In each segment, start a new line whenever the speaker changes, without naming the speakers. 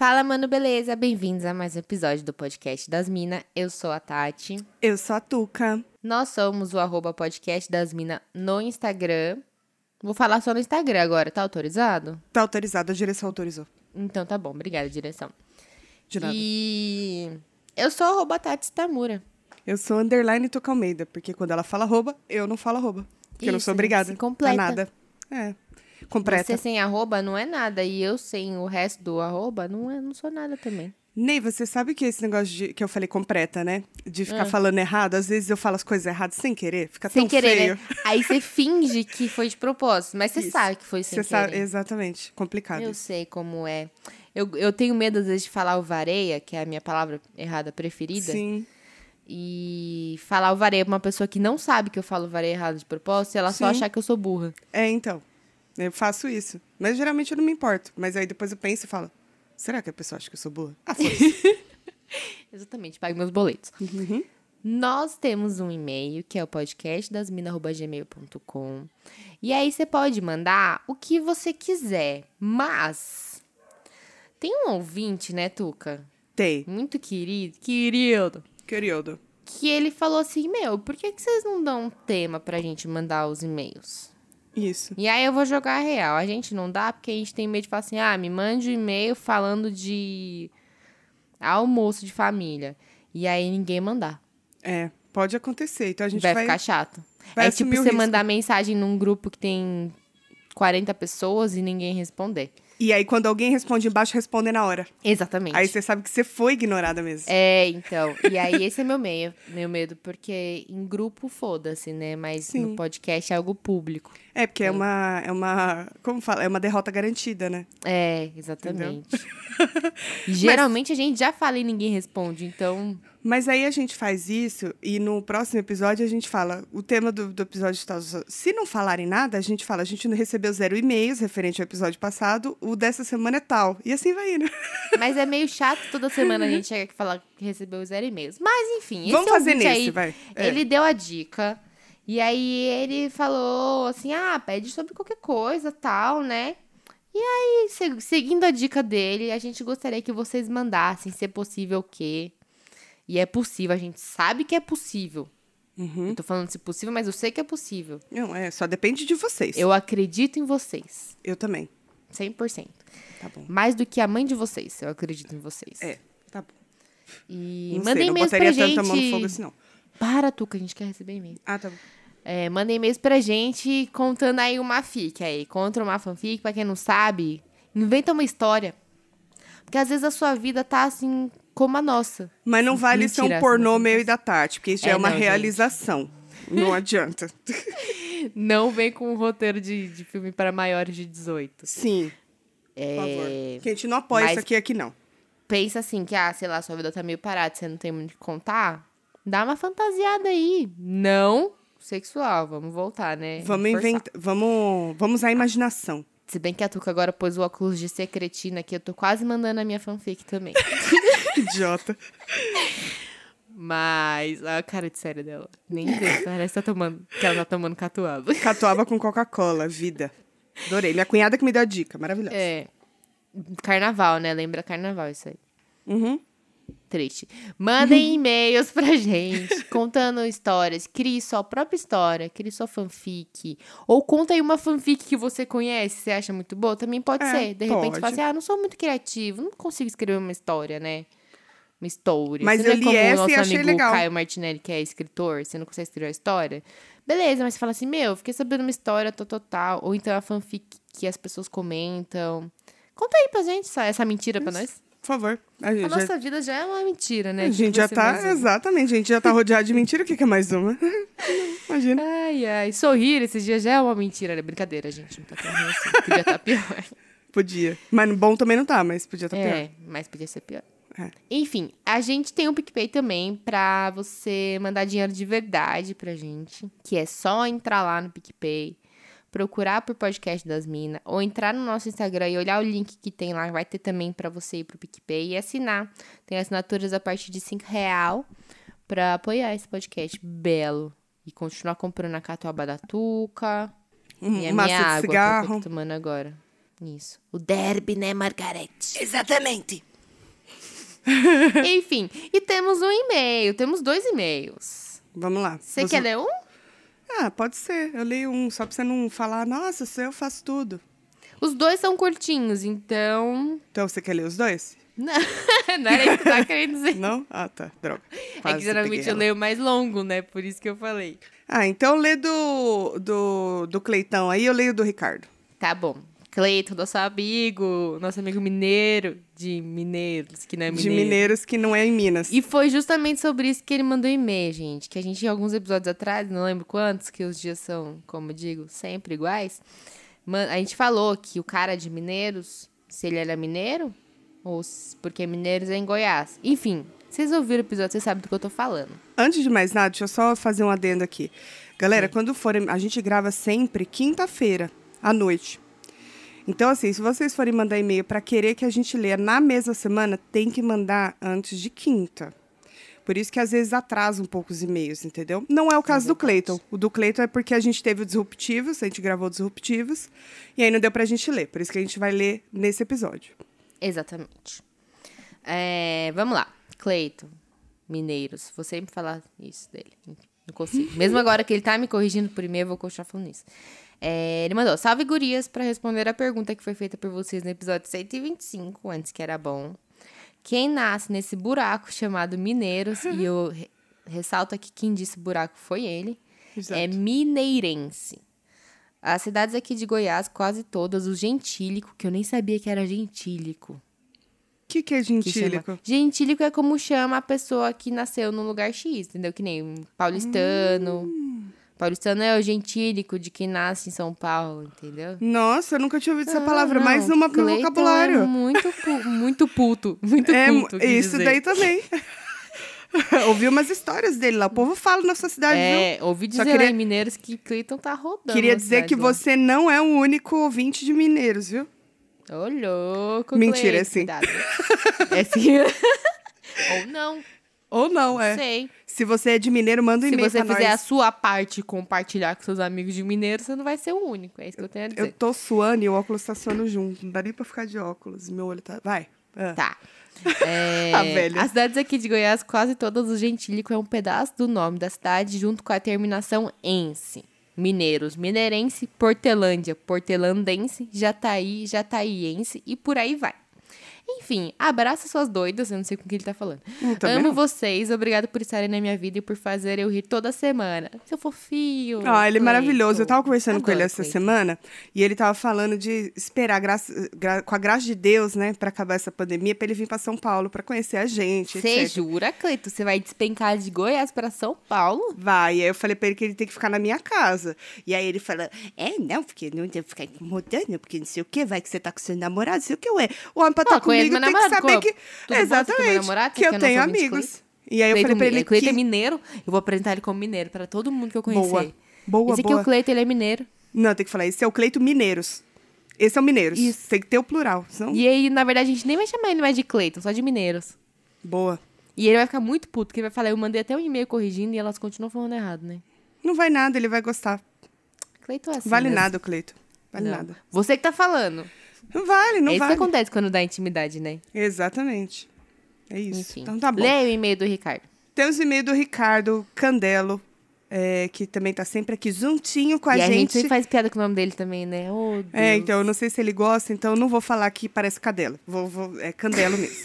Fala, mano, beleza? Bem-vindos a mais um episódio do podcast das Minas. Eu sou a Tati.
Eu sou a Tuca.
Nós somos o arroba podcast das Minas no Instagram. Vou falar só no Instagram agora, tá autorizado?
Tá autorizado, a direção autorizou.
Então tá bom, obrigada, direção.
De nada.
E eu sou arroba Tati Tamura.
Eu sou underline Tuca Almeida, porque quando ela fala arroba, eu não falo arroba. Porque eu não
Isso,
sou obrigada.
se completa.
A nada. É. Completa.
Você sem arroba não é nada. E eu sem o resto do arroba não, é, não sou nada também.
Ney, você sabe que esse negócio de, que eu falei completa, né? De ficar falando errado, às vezes eu falo as coisas erradas sem querer, fica
Sem
tão
querer,
feio.
né? Aí você finge que foi de propósito, mas você
Isso.
sabe que foi sem
Você sabe,
querer.
exatamente. Complicado.
Eu
isso.
sei como é. Eu, eu tenho medo, às vezes, de falar o vareia, que é a minha palavra errada preferida.
Sim.
E falar o vareia pra uma pessoa que não sabe que eu falo vareia errado de propósito, e ela só
Sim.
achar que eu sou burra.
É, então. Eu faço isso. Mas geralmente eu não me importo. Mas aí depois eu penso e falo: será que a pessoa acha que eu sou boa? Ah, foda-se.
Exatamente, pague meus boletos.
Uhum.
Nós temos um e-mail, que é o podcastdasmina.gmail.com. E aí você pode mandar o que você quiser. Mas tem um ouvinte, né, Tuca?
Tem.
Muito querido, querido,
Querido.
que ele falou assim: Meu, por que, que vocês não dão um tema pra gente mandar os e-mails?
Isso.
E aí eu vou jogar a real. A gente não dá porque a gente tem medo de falar assim: ah, me mande um e-mail falando de almoço de família. E aí ninguém mandar.
É, pode acontecer. Então a gente
vai,
vai.
ficar chato.
vai
é tipo você
risco.
mandar mensagem num grupo que tem 40 pessoas e ninguém responder.
E aí, quando alguém responde embaixo, responde na hora.
Exatamente.
Aí você sabe que você foi ignorada mesmo.
É, então. E aí, esse é meu meio, meu medo, porque em grupo, foda-se, né? Mas
Sim.
no podcast é algo público.
É, porque é uma, é uma. Como fala? É uma derrota garantida, né?
É, exatamente. Geralmente a gente já fala e ninguém responde, então.
Mas aí a gente faz isso e no próximo episódio a gente fala. O tema do, do episódio tal. Se não falarem nada, a gente fala. A gente não recebeu zero e-mails referente ao episódio passado. O dessa semana é tal. E assim vai indo.
Mas é meio chato toda semana a gente chega aqui e falar que recebeu zero e-mails. Mas enfim, esse
Vamos fazer nesse,
aí,
vai. É.
Ele deu a dica. E aí ele falou assim: ah, pede sobre qualquer coisa, tal, né? E aí, se- seguindo a dica dele, a gente gostaria que vocês mandassem, se é possível o quê. E é possível, a gente sabe que é possível.
Uhum.
Eu tô falando se possível, mas eu sei que é possível.
Não, é, só depende de vocês.
Eu acredito em vocês.
Eu também.
100%.
Tá bom.
Mais do que a mãe de vocês, eu acredito em vocês.
É, tá bom.
E
Não
mandem
sei, não
pra gente.
tanta mão no fogo assim, não.
Para, Tuca, a gente quer receber e-mail.
Ah, tá bom.
É, mandem e-mails pra gente contando aí uma fic aí. Conta uma fanfic, pra quem não sabe. Inventa uma história. Porque às vezes a sua vida tá assim como a nossa.
Mas não vale ser
Mentira,
um pornô
essa não
meu e da Tati, porque isso já
É,
é, uma
não, gente.
realização. Não adianta.
Não vem com um roteiro de, de filme para maiores de 18.
Sim, por
É,
favor. Que a gente não apoia
mas-
isso aqui, aqui não.
pensa assim que, ah, sei lá, sua vida tá meio parada, você não tem muito o que contar. Dá uma fantasiada aí. Não sexual, vamos voltar, né?
Vamos inventar. Vamos, vamos à imaginação.
Se bem que a Tuca agora pôs o óculos de ser cretina aqui, eu tô quase mandando a minha fanfic também.
Idiota.
Mas a cara de sério dela. Nem sei, parece que, tá tomando, que ela tá tomando catuaba.
Catuaba com Coca-Cola, vida. Adorei. Minha cunhada que me deu a dica, maravilhosa.
É. Carnaval, né? Lembra carnaval isso aí.
Uhum.
Triste. Mandem e-mails pra gente, contando histórias. Crie sua própria história, crie sua fanfic. Ou conta aí uma fanfic que você conhece, você acha muito boa. Também pode
É,
ser. De repente
pode.
você fala assim, ah, não sou muito criativo, não consigo escrever uma história, né? Uma história.
Mas
você
eu
é
li
como
essa
o nosso
e achei
amigo
legal.
Caio Martinelli, que é escritor, você não consegue escrever a história. Beleza, mas você fala assim, meu, fiquei sabendo uma história tal, tal, tal. Ou então a fanfic que as pessoas comentam. Conta aí pra gente essa, essa mentira pra nós.
Por favor. A
A
gente, já,
nossa vida já é uma mentira, né?
a gente já tá. Exatamente, a gente já tá rodeado de mentira. O que, que é mais uma? Imagina.
Ai, ai. Sorrir esses dias já é uma mentira, né? Brincadeira, gente. Não tá tão assim. Podia estar pior.
Podia. Mas bom também não tá, mas podia estar pior.
É, mas podia ser pior.
É.
Enfim, a gente tem um PicPay também pra você mandar dinheiro de verdade pra gente. Que é só entrar lá no PicPay, procurar por podcast das minas, ou entrar no nosso Instagram e olhar o link que tem lá. Vai ter também pra você ir pro PicPay e assinar. Tem assinaturas a partir de 5 real pra apoiar esse podcast belo. E continuar comprando a catuaba da Tuca. E a minha água que eu
cigarro.
tô tomando agora. Isso. O derby, né, Margarete?
Exatamente.
Enfim, e temos um e-mail, temos dois e-mails.
Vamos lá.
Você quer ler um?
Ah, pode ser. Eu leio um, só pra você não falar, nossa, isso eu faço tudo.
Os dois são curtinhos, então.
Então você quer ler os dois?
Não, não era isso que eu tava querendo dizer.
Não? Ah, tá. Droga.
é
Quase
que geralmente eu leio mais longo, né? Por isso que eu falei.
Ah, então lê do, do, do Cleitão aí, eu leio do Ricardo.
Tá bom. Cleiton, nosso amigo, nosso amigo mineiro de Mineiros, que não é
De
mineiro.
mineiros que não é em Minas.
E foi justamente sobre isso que ele mandou e-mail, gente. Que a gente, alguns episódios atrás, não lembro quantos, que os dias são, como eu digo, sempre iguais. A gente falou que o cara de Mineiros, se ele era mineiro, ou porque Mineiros é em Goiás. Enfim, vocês ouviram o episódio, vocês sabem do que eu tô falando.
Antes de mais nada, deixa eu só fazer um adendo aqui. Galera, quando forem. A gente grava sempre quinta-feira, à noite. Então, assim, se vocês forem mandar e-mail para querer que a gente leia na mesma semana, tem que mandar antes de quinta. Por isso que às vezes atrasa um pouco os e-mails, entendeu? Não é o caso do Cleiton. O do Cleiton é porque a gente teve o Disruptivos, a gente gravou o Disruptivos, e aí não deu pra gente ler. Por isso que a gente vai ler nesse episódio.
Exatamente. É, vamos lá. Cleiton, Mineiros. Vou sempre falar isso dele. Não consigo. Mesmo agora que ele tá me corrigindo por e-mail, eu vou continuar falando isso. É, ele mandou, salve gurias, para responder a pergunta que foi feita por vocês no episódio 125, antes que era bom. Quem nasce nesse buraco chamado Mineiros, e eu re- ressalto aqui quem disse buraco foi ele,
Exato.
é mineirense. As cidades aqui de Goiás, quase todas, o gentílico, que eu nem sabia que era gentílico.
O que, que é
que chama-
gentílico?
Gentílico é como chama a pessoa que nasceu num lugar X, entendeu? Que nem paulistano.
Hum.
Paulistano é o gentílico de quem nasce em São Paulo, entendeu?
Nossa, eu nunca tinha ouvido essa
Ah,
palavra,
não,
mais uma pro
Cleiton
vocabulário.
É muito, muito puto. Muito
É,
quis
isso
dizer.
daí também. Ouvi umas histórias dele lá. O povo fala na sua cidade, viu?
É, ouvi
Só
dizer
queria-
lá em Mineiros que Cleiton tá rodando.
Queria dizer que
lá.
você não é o único ouvinte de Mineiros, viu?
Ô, louco,
Mentira,
Cleiton,
é sim.
É sim. Ou não,
Ou não, é.
sei.
Se você é de Mineiro, manda um
Se
e-mail
você
pra
fizer a
nós.
sua parte compartilhar com seus amigos de Mineiro, você não vai ser o único. É isso que eu tenho a dizer.
Eu tô suando e o óculos tá suando junto. Não dá nem pra ficar de óculos. Meu olho tá... Vai. Ah.
Tá. É,
Ah.
As cidades aqui de Goiás, quase todas, o gentílico é um pedaço do nome da cidade, junto com a terminação ense. Mineiros, mineirense, Portelândia, portelandense, Jataí, jataiense e por aí vai. Enfim, abraça suas doidas, eu não sei com quem ele tá falando.
Hum,
Amo
não.
vocês, obrigado por estarem na minha vida e por fazer eu rir toda semana. Seu fofinho.
Ah, ele é maravilhoso. Eu tava conversando com ele
Adoro
essa
Cleiton.
semana e ele tava falando de esperar, graça- gra- com a graça de Deus, né, pra acabar essa pandemia, pra ele vir pra São Paulo pra conhecer a gente,
Você jura, Cleito? Você vai despencar de Goiás pra São Paulo?
Vai, e aí eu falei pra ele que ele tem que ficar na minha casa. E aí ele falou, é, não, porque não devo ficar incomodando, porque não sei o que, vai que você tá com seu namorado, não sei o que, ué. O homem pra
Pô,
estar
conheço
comigo
meu
tem que
namorado,
saber que...
tem meu
Exatamente,
namorado?
que eu
quer
tenho amigos. E aí eu falei pra ele
Cleiton é
que...
mineiro, eu vou apresentar ele como mineiro pra todo mundo que eu conhecer.
Boa, boa,
Esse aqui
boa.
é o Cleiton, ele é mineiro.
Não, tem que falar, esse é o Cleito Mineiros. Esse é o Mineiros.
Isso.
Tem que ter o plural, senão...
E aí, na verdade, a gente nem vai chamar ele mais de Cleiton, só de mineiros.
Boa.
E ele vai ficar muito puto, porque ele vai falar, eu mandei até um e-mail corrigindo e elas continuam falando errado, né?
Não vai nada, ele vai gostar.
Cleiton é assim
vale
mesmo.
nada, o Cleito. Vale
Não.
nada.
Você que tá falando.
Não vale, não
é isso
vale.
que acontece quando dá intimidade, né?
Exatamente. É isso.
Enfim.
Então tá bom.
Leia o e-mail do Ricardo.
Temos o e-mail do Ricardo Candelo, é, que também tá sempre aqui juntinho com a
e a gente
gente.
sempre faz piada com o nome dele também, né? Oh.
É, então, eu não sei se ele gosta, então não vou falar que parece cadela. Vou, vou- é Candelo mesmo.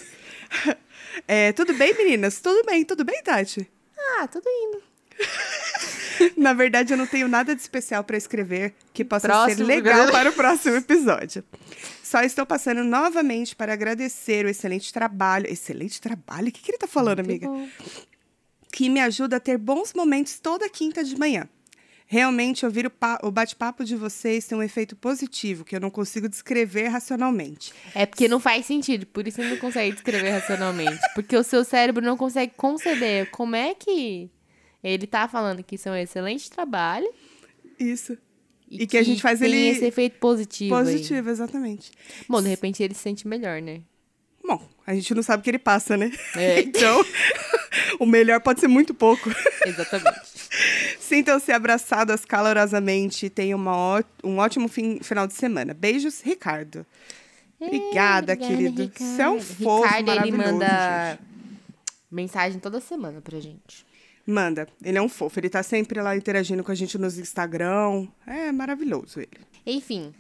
É, tudo bem, meninas? Tudo bem, tudo bem, Tati?
Ah, tudo indo.
Na verdade, eu não tenho nada de especial para escrever que possa ser
Próximo
legal
programa.
para o próximo episódio. Só estou passando novamente para agradecer o excelente trabalho. Excelente trabalho? O que, que ele tá falando,
Muito
amiga?
bom.
que me ajuda a ter bons momentos toda quinta de manhã. Realmente, ouvir o, o bate-papo de vocês tem um efeito positivo que eu não consigo descrever racionalmente.
É porque não faz sentido, por isso não consegue descrever racionalmente. Porque o seu cérebro não consegue conceber como é que ele tá falando que isso é um excelente trabalho
Isso. E que a gente faz
tem
ele
esse efeito positivo. aí.
Positivo, exatamente.
Bom, de repente ele se sente melhor, né?
Bom, a gente não sabe o que ele passa, né?
É.
então, o melhor pode ser muito pouco.
Exatamente.
Sintam-se abraçadas calorosamente e tenham uma um ótimo fim- final de semana. Beijos, Ricardo. Obrigada,
Obrigada,
querido. Você é um
Ricardo.
fofo
Ricardo, ele manda
gente.
mensagem toda semana pra gente.
Manda. Ele é um fofo. Ele tá sempre lá interagindo com a gente nos Instagram. É maravilhoso ele.
Enfim,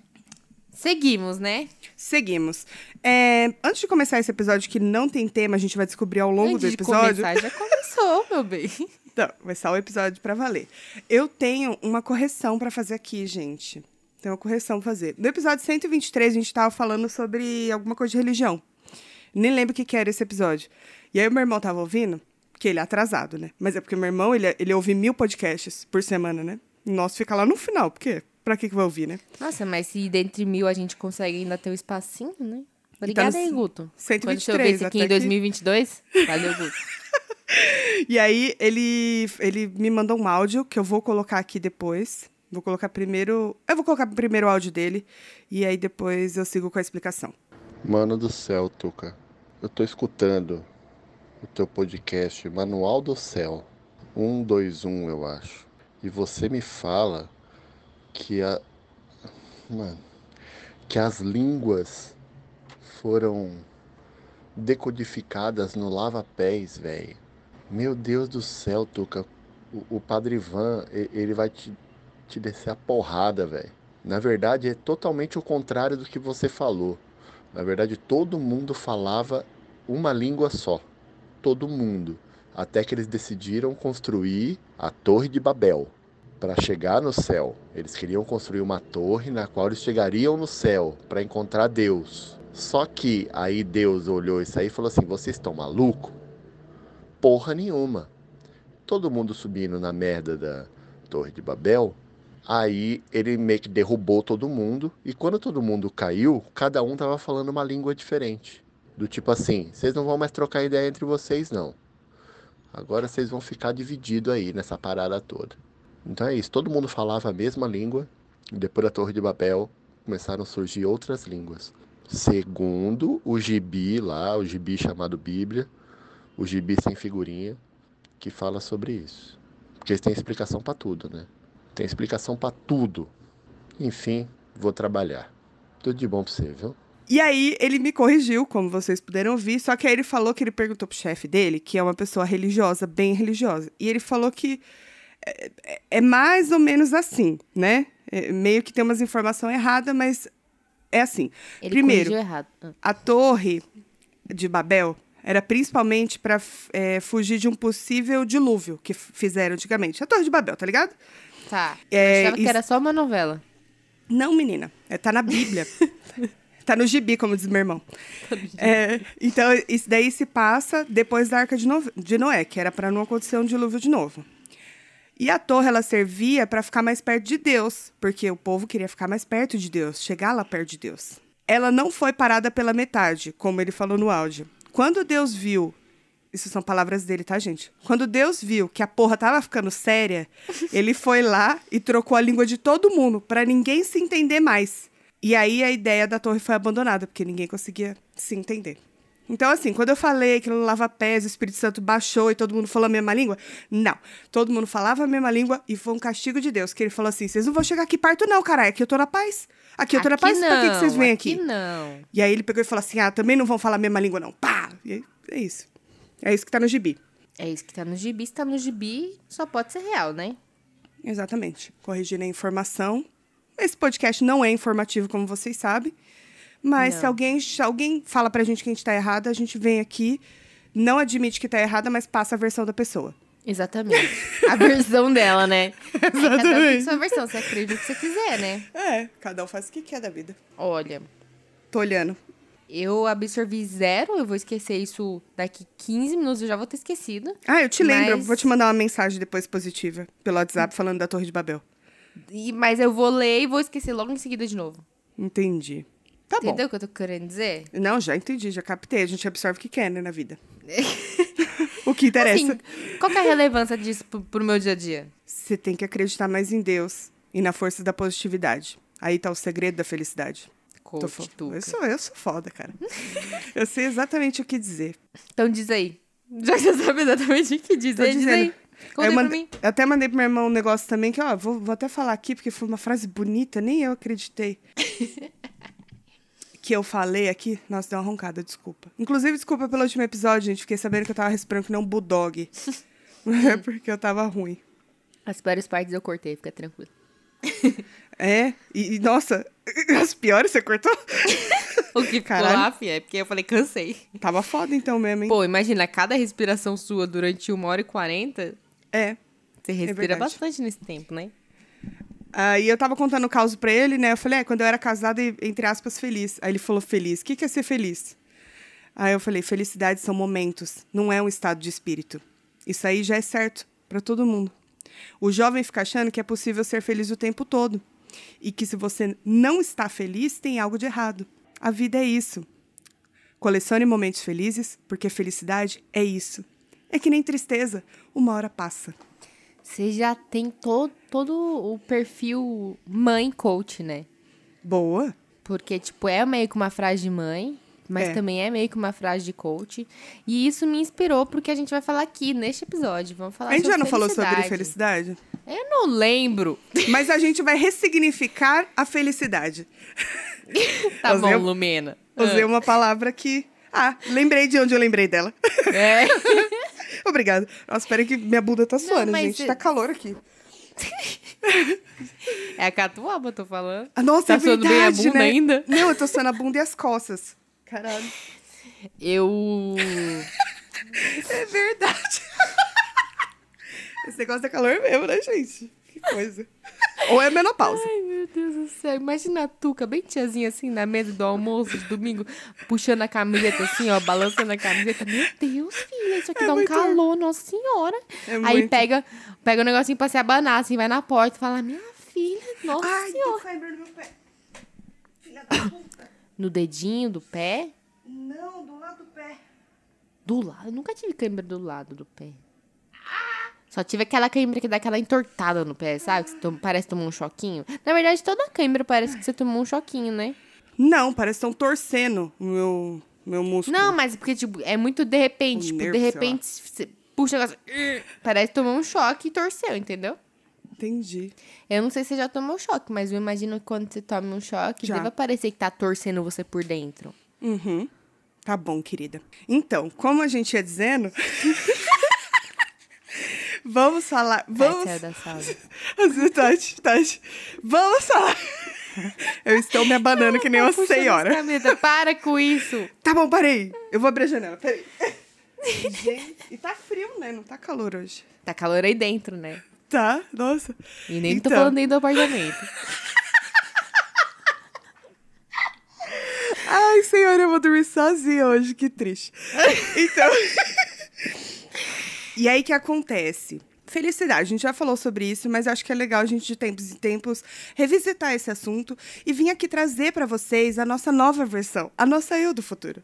seguimos, né?
Seguimos. É, antes de começar esse episódio que não tem tema, a gente vai descobrir ao longo
Antes
do
de
episódio.
começar, já começou, meu bem.
Então, vai ser o episódio pra valer. Eu tenho uma correção pra fazer aqui, gente. Tem uma correção pra fazer. No episódio 123, a gente tava falando sobre alguma coisa de religião. Nem lembro o que, que era esse episódio. E aí o meu irmão tava ouvindo, que ele é atrasado, né? Mas é porque meu irmão, ele, ele ouve mil podcasts por semana, né? O nosso fica lá no final, porque pra que, que vai ouvir, né?
Nossa, mas se dentre mil a gente consegue ainda ter o espacinho, né? Obrigada
no
aí, Guto.
123,
Quando você ouvir esse aqui em
que-
2022, valeu, Guto.
E aí ele, ele me mandou um áudio que eu vou colocar aqui depois. Vou colocar primeiro. Eu vou colocar primeiro o áudio dele e aí depois eu sigo com a explicação.
Mano do céu, Tuca. Eu tô escutando o teu podcast Manual do Céu. 121, eu acho. E você me fala que a. Mano. Que as línguas foram decodificadas no lava-pés, velho. Meu Deus do céu, Tuca. O, o Padre Ivan, ele vai te, te descer a porrada, velho. Na verdade, é totalmente o contrário do que você falou. Na verdade, todo mundo falava uma língua só. Todo mundo. Até que eles decidiram construir a Torre de Babel para chegar no céu. Eles queriam construir uma torre na qual eles chegariam no céu para encontrar Deus. Só que aí Deus olhou isso aí e falou assim: vocês estão maluco? Porra nenhuma. Todo mundo subindo na merda da Torre de Babel. Aí ele meio que derrubou todo mundo. E quando todo mundo caiu, cada um tava falando uma língua diferente. Do tipo assim: vocês não vão mais trocar ideia entre vocês, não. Agora vocês vão ficar divididos aí nessa parada toda. Então é isso. Todo mundo falava a mesma língua. E depois da Torre de Babel começaram a surgir outras línguas. Segundo o gibi lá, o gibi chamado Bíblia, o gibi sem figurinha, que fala sobre isso. Porque eles têm explicação pra tudo, né? Tem explicação pra tudo. Enfim, vou trabalhar. Tudo de bom pra você, viu?
E aí ele me corrigiu, como vocês puderam ouvir, só que aí ele falou que ele perguntou pro chefe dele, que é uma pessoa religiosa, bem religiosa. E ele falou que é, é- é mais ou menos assim, né? É, meio que tem umas informações erradas, mas é assim.
Ele
Primeiro, a torre de Babel era principalmente para fugir de um possível dilúvio que fizeram antigamente. A torre de Babel, tá ligado?
Tá.
É,
achava que era só uma novela.
Não, menina. É, tá na Bíblia. tá no gibi, como diz meu irmão. É, então, isso daí se passa depois da Arca de, No- de Noé, que era para não acontecer um dilúvio de novo. E a torre, ela servia para ficar mais perto de Deus, porque o povo queria ficar mais perto de Deus, chegar lá perto de Deus. Ela não foi parada pela metade, como ele falou no áudio. Quando Deus viu isso são palavras dele, tá, gente? Quando Deus viu que a porra tava ficando séria, ele foi lá e trocou a língua de todo mundo pra ninguém se entender mais. E aí a ideia da torre foi abandonada, porque ninguém conseguia se entender. Então, assim, quando eu falei que no Lava Pés o Espírito Santo baixou e todo mundo falou a mesma língua, não. Todo mundo falava a mesma língua e foi um castigo de Deus, que ele falou assim: vocês não vão chegar aqui perto, não, caralho. Aqui eu tô na paz. Aqui eu tô na paz, pra que, que vocês vêm aqui?
Aqui não.
E aí ele pegou e falou assim: ah, também não vão falar a mesma língua, não. Pá! E aí, é isso. É isso que tá no gibi.
É isso que tá no gibi. Se tá no gibi, só pode ser real, né?
Exatamente. Corrigindo a informação. Esse podcast não é informativo, como vocês sabem. Mas
Não.
se alguém, se alguém fala pra gente que a gente tá errada, a gente vem aqui, não admite que tá errada, mas passa a versão da pessoa.
Exatamente. A versão dela, né? É, cada um tem
Exatamente.
sua versão. Você acredita o que você quiser, né?
É, cada um faz o que quer da vida.
Olha,
Tô olhando.
eu absorvi zero. Eu vou esquecer isso daqui 15 minutos. Eu já vou ter esquecido.
Ah, eu te lembro.
Mas-
Vou te mandar uma mensagem depois positiva pelo WhatsApp falando da Torre de Babel.
E, mas eu vou ler e vou esquecer logo em seguida de novo.
Entendi. Tá
Entendeu o que eu tô querendo dizer?
bom. Não, já entendi, já captei. A gente absorve o que quer, né, na vida. o que interessa.
Assim, qual é a relevância disso pro, pro meu dia a dia?
Você tem que acreditar mais em Deus e na força da positividade. Aí tá o segredo da felicidade. Tô
Coach, Tuca.
eu, sou, eu sou foda, cara. eu sei exatamente o que dizer.
Então diz aí. Já que você sabe exatamente o que dizer,
Tô
diz
dizendo.
aí. Conta
eu,
aí pra
mandei-
mim.
eu até mandei pro meu irmão um negócio também que, ó, vou, vou até falar aqui, porque foi uma frase bonita, nem eu acreditei. que eu falei aqui. Nossa, deu uma roncada, desculpa. Inclusive, desculpa pelo último episódio, gente. Fiquei sabendo que eu tava respirando que nem um bulldog. é porque eu tava ruim.
As piores partes eu cortei, fica tranquilo.
É, e, e, nossa, as piores você cortou?
O que ficou
Caralho.
lá, fi, é porque eu falei, cansei.
Tava foda então mesmo, hein?
Pô, imagina, cada respiração sua durante uma hora e quarenta,
É.
você respira
verdade.
bastante nesse tempo, né?
Aí eu tava contando o caso pra ele, né? Eu falei, é, quando eu era casada entre aspas, feliz. Aí ele falou, feliz. O que, que é ser feliz? Aí eu falei, felicidade são momentos, não é um estado de espírito. Isso aí já é certo pra todo mundo. O jovem fica achando que é possível ser feliz o tempo todo. E que se você não está feliz, tem algo de errado. A vida é isso. Colecione momentos felizes, porque felicidade é isso. É que nem tristeza, uma hora passa.
Você já tem to todo o perfil mãe coach, né?
Boa.
Porque, tipo, é meio que uma frase de mãe, mas
É.
também é meio que uma frase de coach. E isso me inspirou porque a gente vai falar aqui neste episódio. Vamos falar
A gente já não falou sobre
felicidade.
felicidade?
Eu não lembro.
Mas a gente vai ressignificar a felicidade.
Tá
Usei
bom,
um-
Lumena.
Usei uma palavra que. Ah, lembrei de onde eu lembrei dela.
É.
Obrigada. Nossa, peraí que minha bunda tá suando,
mas
gente.
cê-
Tá calor aqui.
É a catuaba, eu tô falando.
Ah, nossa,
Tá
é
suando
verdade,
bem a bunda
né?
ainda?
Não, eu tô suando a bunda e as costas. Caralho.
Eu.
É verdade. Esse negócio é calor mesmo, né, gente? Que coisa. Ou é menopausa.
Ai, meu Deus do céu. Imagina a Tuca, bem tiazinha assim, na mesa do almoço de domingo, puxando a camiseta assim, ó, balançando a camiseta. Meu Deus, filha, isso aqui
É
dá um calor, nossa senhora.
É
Aí
muito.
pega, pega o negocinho pra se abanar, assim, vai na porta e fala, minha filha, nossa
Ai,
senhora.
caindo no meu pé. Filha da puta.
No dedinho do pé,
Não, do lado do pé.
do lado. Eu nunca tive cãibra do lado do pé. Só tive aquela cãibra que dá aquela entortada no pé, sabe? Que toma- parece tomar um choquinho. Na verdade, toda cãibra parece que você tomou um choquinho, né?
Não, parece que estão torcendo o meu, meu músculo.
Não, mas porque, tipo, é muito de repente. Tipo,
nervo,
de repente, você puxa o negócio. Parece que tomou um choque e torceu, entendeu?
Entendi.
Eu não sei se você já tomou choque, mas eu imagino que quando você toma um choque,
Já.
deve parecer que tá torcendo você por dentro.
Uhum. Tá bom, querida. Então, como a gente ia dizendo. vamos falar. Vamos.
sala.
Assim, Tati, Tati. Vamos falar. Eu estou me abanando que nem uma
Puxando
senhora.
as camisetas. Para com isso.
Tá bom, parei. Eu vou abrir a janela, peraí. Gente, e tá frio, né? Não tá calor hoje.
Tá calor aí dentro, né?
Tá, nossa.
E nem tô
Então.
falando dentro do apartamento.
Ai, senhora, eu vou dormir sozinha hoje, que triste. Então. E aí que acontece? Felicidade, a gente já falou sobre isso, mas acho que é legal a gente, de tempos em tempos, revisitar esse assunto e vir aqui trazer pra vocês a nossa nova versão, a nossa eu do futuro.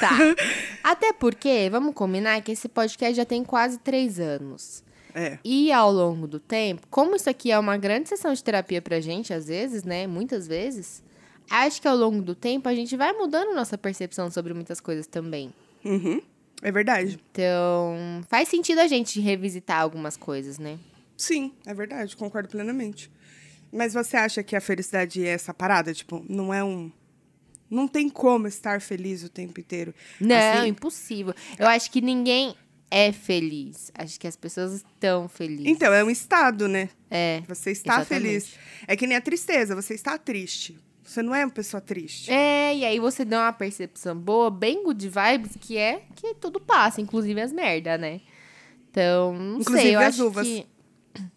Tá. Até porque, vamos combinar que esse podcast já tem quase três anos.
É.
E ao longo do tempo, como isso aqui é uma grande sessão de terapia pra gente, às vezes, né? Muitas vezes, acho que ao longo do tempo a gente vai mudando nossa percepção sobre muitas coisas também.
Uhum. É verdade.
Então, faz sentido a gente revisitar algumas coisas, né?
Sim, é verdade, concordo plenamente. Mas você acha que a felicidade é essa parada? Tipo, não é um. Não tem como estar feliz o tempo inteiro.
Não,
Assim,
impossível. Eu acho que ninguém é feliz. Acho que as pessoas estão felizes.
Então, é um estado, né?
É.
Você está
Exatamente.
feliz. É que nem a tristeza, você está triste. Você não é uma pessoa triste.
É, e aí você dá uma percepção boa, bem good vibes, que é que tudo passa, inclusive as merda, né? Então, não
Inclusive
sei, eu
as
acho
uvas.
que...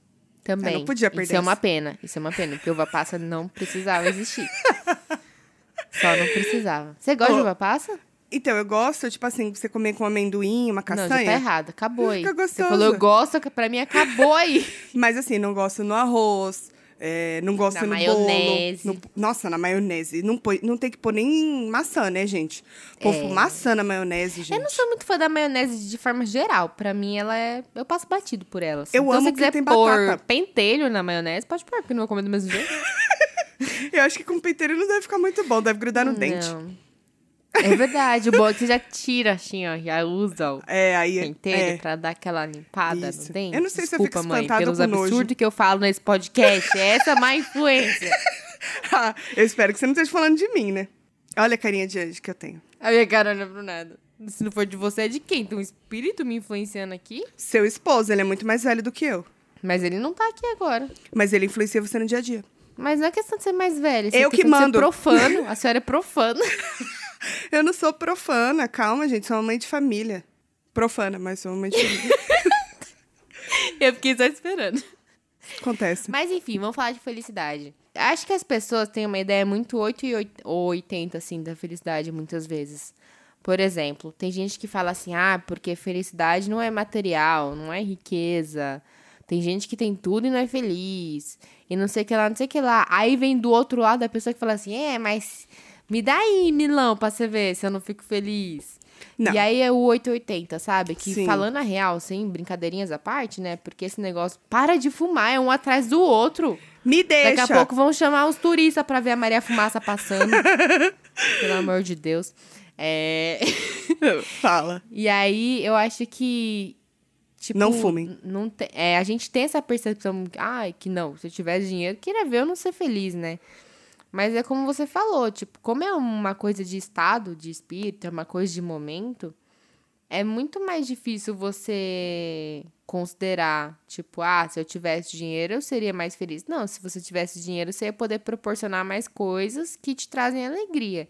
Também.
É, não podia
Isso
perder
é uma pena. Isso é uma pena, porque uva passa não precisava existir. Só não precisava. Você gosta de
Ô,
uva passa?
Então, eu gosto, tipo assim, você comer com amendoim, uma
Não, já tá
castanha.
errado. Acabou aí.
Fica
Você falou eu gosto, pra mim acabou aí.
Mas assim, não gosto no arroz, é, não gosto
Na
no
maionese.
bolo. no- Nossa, na maionese. Não, põe, não tem que pôr nem maçã, né, gente? Povo
É.
maçã na maionese, gente.
Eu não sou muito fã da maionese de forma geral. Pra mim, ela é. Eu passo batido por ela. assim.
Eu
então,
amo
se
que
quiser
tem
pôr
batata.
pentelho na maionese, pode pôr, porque não vou comer do mesmo jeito.
Eu acho que com penteiro não deve ficar muito bom, deve grudar no dente.
É verdade. O bom é que você já tira, assim, ó. Já usa o
É, aí.
pentelho
é.
pra dar aquela limpada
Isso.
no dente.
Eu não sei se eu
Desculpa,
fico
mãe,
espantada
pelos
com nojo.
absurdos que eu falo nesse podcast. É essa má influência.
Ah, eu espero que você não esteja falando de mim, né? Olha a carinha de anjo que eu tenho.
A minha cara não é pro nada. Se não for de você, é de quem? Tem um espírito me influenciando aqui?
Seu esposo, ele é muito mais velho do que eu.
Mas ele não tá aqui agora.
Mas ele influencia você no dia a dia.
Mas não é questão de ser mais velho. isso é
Eu que mando.
profano. A senhora é profana.
Eu não sou profana, calma, gente. Sou uma mãe de família. Profana, mas sou uma mãe de família.
Eu fiquei só esperando.
Acontece.
Mas enfim, vamos falar de felicidade. Acho que as pessoas têm uma ideia muito 8 e 8 ou 80, assim, da felicidade, muitas vezes. Por exemplo, tem gente que fala assim, ah, porque felicidade não é material, não é riqueza. Tem gente que tem tudo e não é feliz. E não sei o que lá, não sei o que lá. Aí vem do outro lado a pessoa que fala assim, é, mas me dá aí, Milão, pra você ver se eu não fico feliz.
Não.
E aí é o 880, sabe? Que
Sim.
falando a real, sem brincadeirinhas à parte, né? Porque esse negócio para de fumar, é um atrás do outro.
Me deixa.
Daqui a pouco vão chamar os turistas pra ver a Maria Fumaça passando. Pelo amor de Deus. É...
Fala.
E aí, eu acho que. Tipo,
Não fumem.
Não te- é, a gente tem essa percepção. Ai, que não, se eu tivesse dinheiro, queria ver eu não ser feliz, né? Mas é como você falou, tipo, como é uma coisa de estado, de espírito, é uma coisa de momento, é muito mais difícil você considerar, tipo, ah, se eu tivesse dinheiro, eu seria mais feliz. Não, se você tivesse dinheiro, você ia poder proporcionar mais coisas que te trazem alegria.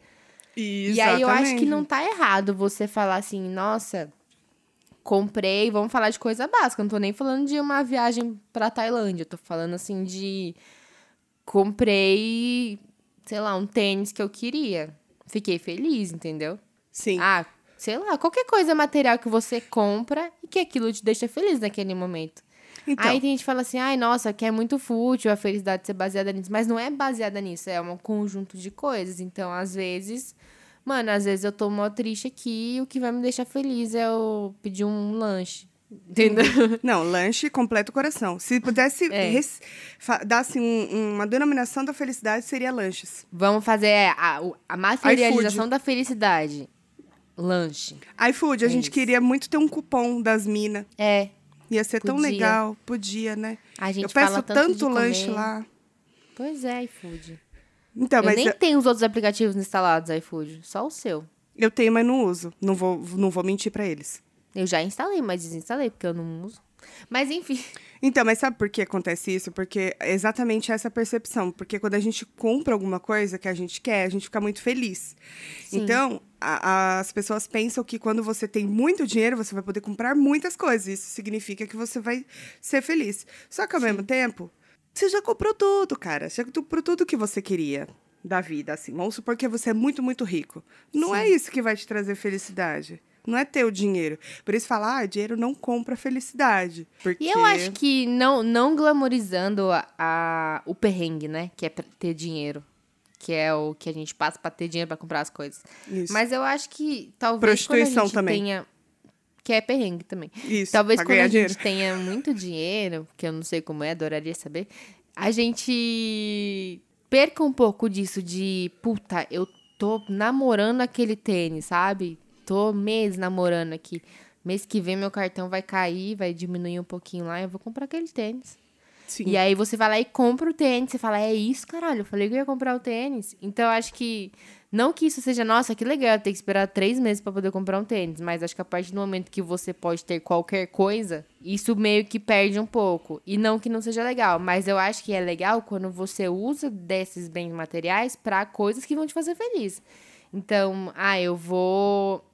E aí eu acho que não tá errado você falar assim, nossa, comprei, vamos falar de coisa básica, não tô nem falando de uma viagem pra Tailândia, eu tô falando assim de comprei, sei lá, um tênis que eu queria. Fiquei feliz, entendeu?
Sim.
Ah, sei lá, qualquer coisa material que você compra e que aquilo te deixa feliz naquele momento.
então,
Aí tem gente que fala assim, ai, nossa, que é muito fútil a felicidade ser baseada nisso. Mas não é baseada nisso, é um conjunto de coisas. Então, às vezes, mano, às vezes eu tô mó triste aqui e o que vai me deixar feliz é eu pedir um lanche. Entendeu?
não, lanche completo coração. Se pudesse
É.
res- dar assim, um- uma denominação da felicidade, seria lanches.
Vamos fazer é, a, a materialização da felicidade. Lanche.
iFood, a
É
gente
isso.
queria muito ter um cupom das minas.
É.
Ia ser tão
Podia.
legal. Podia, né?
A gente
Eu peço
fala tanto,
tanto
de
lanche
comer.
lá.
Pois é, iFood.
Então,
eu
mas
nem
eu,
tenho os outros aplicativos instalados, iFood. Só o seu.
eu tenho, mas não uso. Não vou, não vou mentir pra eles.
Eu já instalei, mas desinstalei, porque eu não uso. Mas enfim.
Então, mas sabe por que acontece isso? Porque é exatamente essa percepção. Porque quando a gente compra alguma coisa que a gente quer, a gente fica muito feliz.
Sim.
Então, a- as pessoas pensam que quando você tem muito dinheiro, você vai poder comprar muitas coisas. Isso significa que você vai ser feliz. Só que ao mesmo tempo, você já comprou tudo, cara. Você já comprou tudo que você queria da vida, assim. Vamos supor que você é muito, muito rico. Não é isso que vai te trazer felicidade. Não é ter o dinheiro. Por isso falar, ah, dinheiro não compra felicidade. Porque...
E eu acho que não, não glamorizando a, a- o perrengue, né? Que é ter dinheiro. Que é o que a gente passa pra ter dinheiro pra comprar as coisas.
Isso.
Mas eu acho que talvez quando a
Prostituição
gente
também.
tenha... Que é perrengue também.
Isso,
Talvez quando a
dinheiro.
gente tenha muito dinheiro, que eu não sei como é, adoraria saber, a gente perca um pouco disso de, puta, eu tô namorando aquele tênis, sabe? Tô mês namorando aqui. Mês que vem meu cartão vai cair, vai diminuir um pouquinho lá, eu vou comprar aquele tênis.
Sim.
E aí você vai lá e compra o tênis. Você fala, é isso, caralho. Eu falei que eu ia comprar o tênis. Então, acho que. Não que isso seja, nossa, que legal, ter que esperar três meses pra poder comprar um tênis. Mas acho que a partir do momento que você pode ter qualquer coisa, isso meio que perde um pouco. E não que não seja legal. Mas eu acho que é legal quando você usa desses bens materiais pra coisas que vão te fazer feliz. Então, ah, eu vou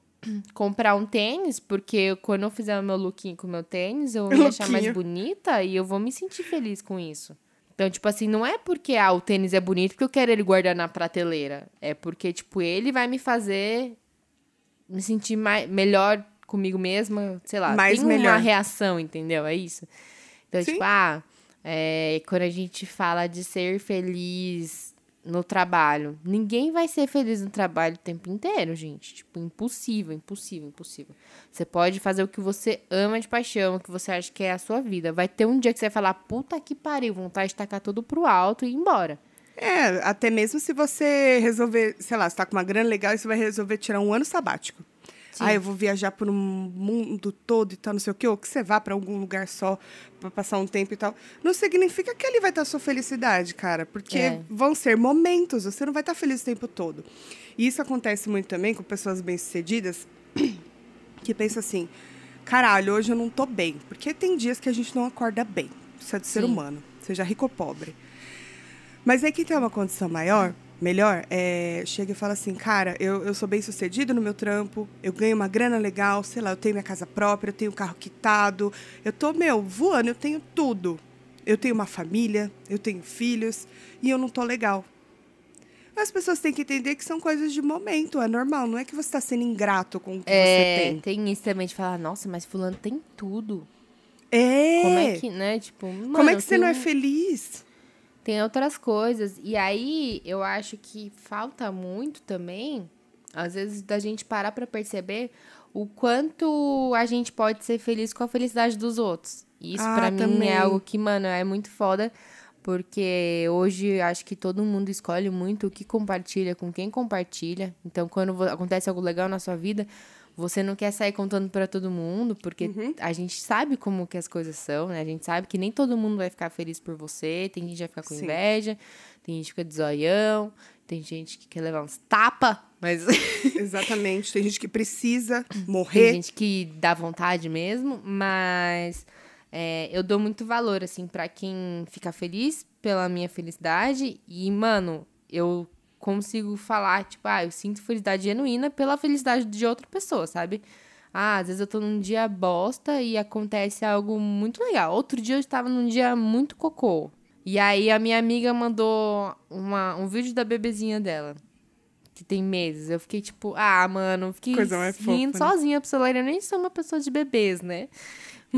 comprar um tênis, porque quando eu fizer o meu lookinho com o meu tênis, eu vou me achar mais bonita e eu vou me sentir feliz com isso. Então, tipo assim, não é porque ah, o tênis é bonito que eu quero ele guardar na prateleira. É porque, tipo, ele vai me fazer me sentir mais, melhor comigo mesma, sei lá.
Mais
tem uma
melhor.
reação, entendeu? É isso. Então,
Sim.
tipo, ah, é, quando a gente fala de ser feliz no trabalho, ninguém vai ser feliz no trabalho o tempo inteiro, gente. Tipo, impossível, impossível, impossível. Você pode fazer o que você ama de paixão, o que você acha que é a sua vida. Vai ter um dia que você vai falar, puta que pariu, vontade de tacar tudo pro alto e ir embora.
É, até mesmo se você resolver, sei lá, você tá com uma grana legal e você vai resolver tirar um ano sabático. Ah, eu vou viajar por um mundo todo e tal, não sei o quê, ou que você vá para algum lugar só para passar um tempo e tal, não significa que ali vai estar a sua felicidade, cara, porque
É.
vão ser momentos, você não vai estar feliz o tempo todo. E isso acontece muito também com pessoas bem-sucedidas que pensam assim: caralho, hoje eu não tô bem, porque tem dias que a gente não acorda bem, isso é do ser
Sim.
humano, seja rico ou pobre. Mas aí quem tem uma condição maior, melhor, é, chega e fala assim, cara, eu, eu sou bem sucedido no meu trampo, eu ganho uma grana legal, sei lá, eu tenho minha casa própria, eu tenho um carro quitado, eu tô, meu, voando, eu tenho tudo. Eu tenho uma família, eu tenho filhos e eu não tô legal. As pessoas têm que entender que são coisas de momento, é normal, não é que você está sendo ingrato com o que
É,
você tem.
tem isso também de falar, nossa, mas fulano tem tudo.
É.
Como é que, né? Tipo,
Como
mano,
é que você não é feliz?
Tem outras coisas. E aí, eu acho que falta muito também, às vezes, da gente parar pra perceber o quanto a gente pode ser feliz com a felicidade dos outros. E Isso,
Ah,
pra mim, é algo que, mano, é muito foda. Porque hoje acho que todo mundo escolhe muito o que compartilha, com quem compartilha. Então, quando acontece algo legal na sua vida, você não quer sair contando pra todo mundo, porque a gente sabe como que as coisas são, né? A gente sabe que nem todo mundo vai ficar feliz por você, tem gente que vai ficar com
Sim.
inveja, tem gente que fica de zoião, tem gente que quer levar uns tapa, mas
Exatamente. Tem gente que precisa
tem
morrer.
gente que dá vontade mesmo, mas é, eu dou muito valor, assim, pra quem fica feliz pela minha felicidade. E, mano, eu consigo falar, tipo, ah, eu sinto felicidade genuína pela felicidade de outra pessoa, sabe? Ah, às vezes eu tô num dia bosta e acontece algo muito legal. Outro dia eu estava num dia muito cocô. E aí a minha amiga mandou uma, um vídeo da bebezinha dela. Que tem meses. Eu fiquei tipo, ah, mano, fiquei
Coisa mais
rindo
fofa, né?
sozinha pro celular. Eu nem sou uma pessoa de bebês, né?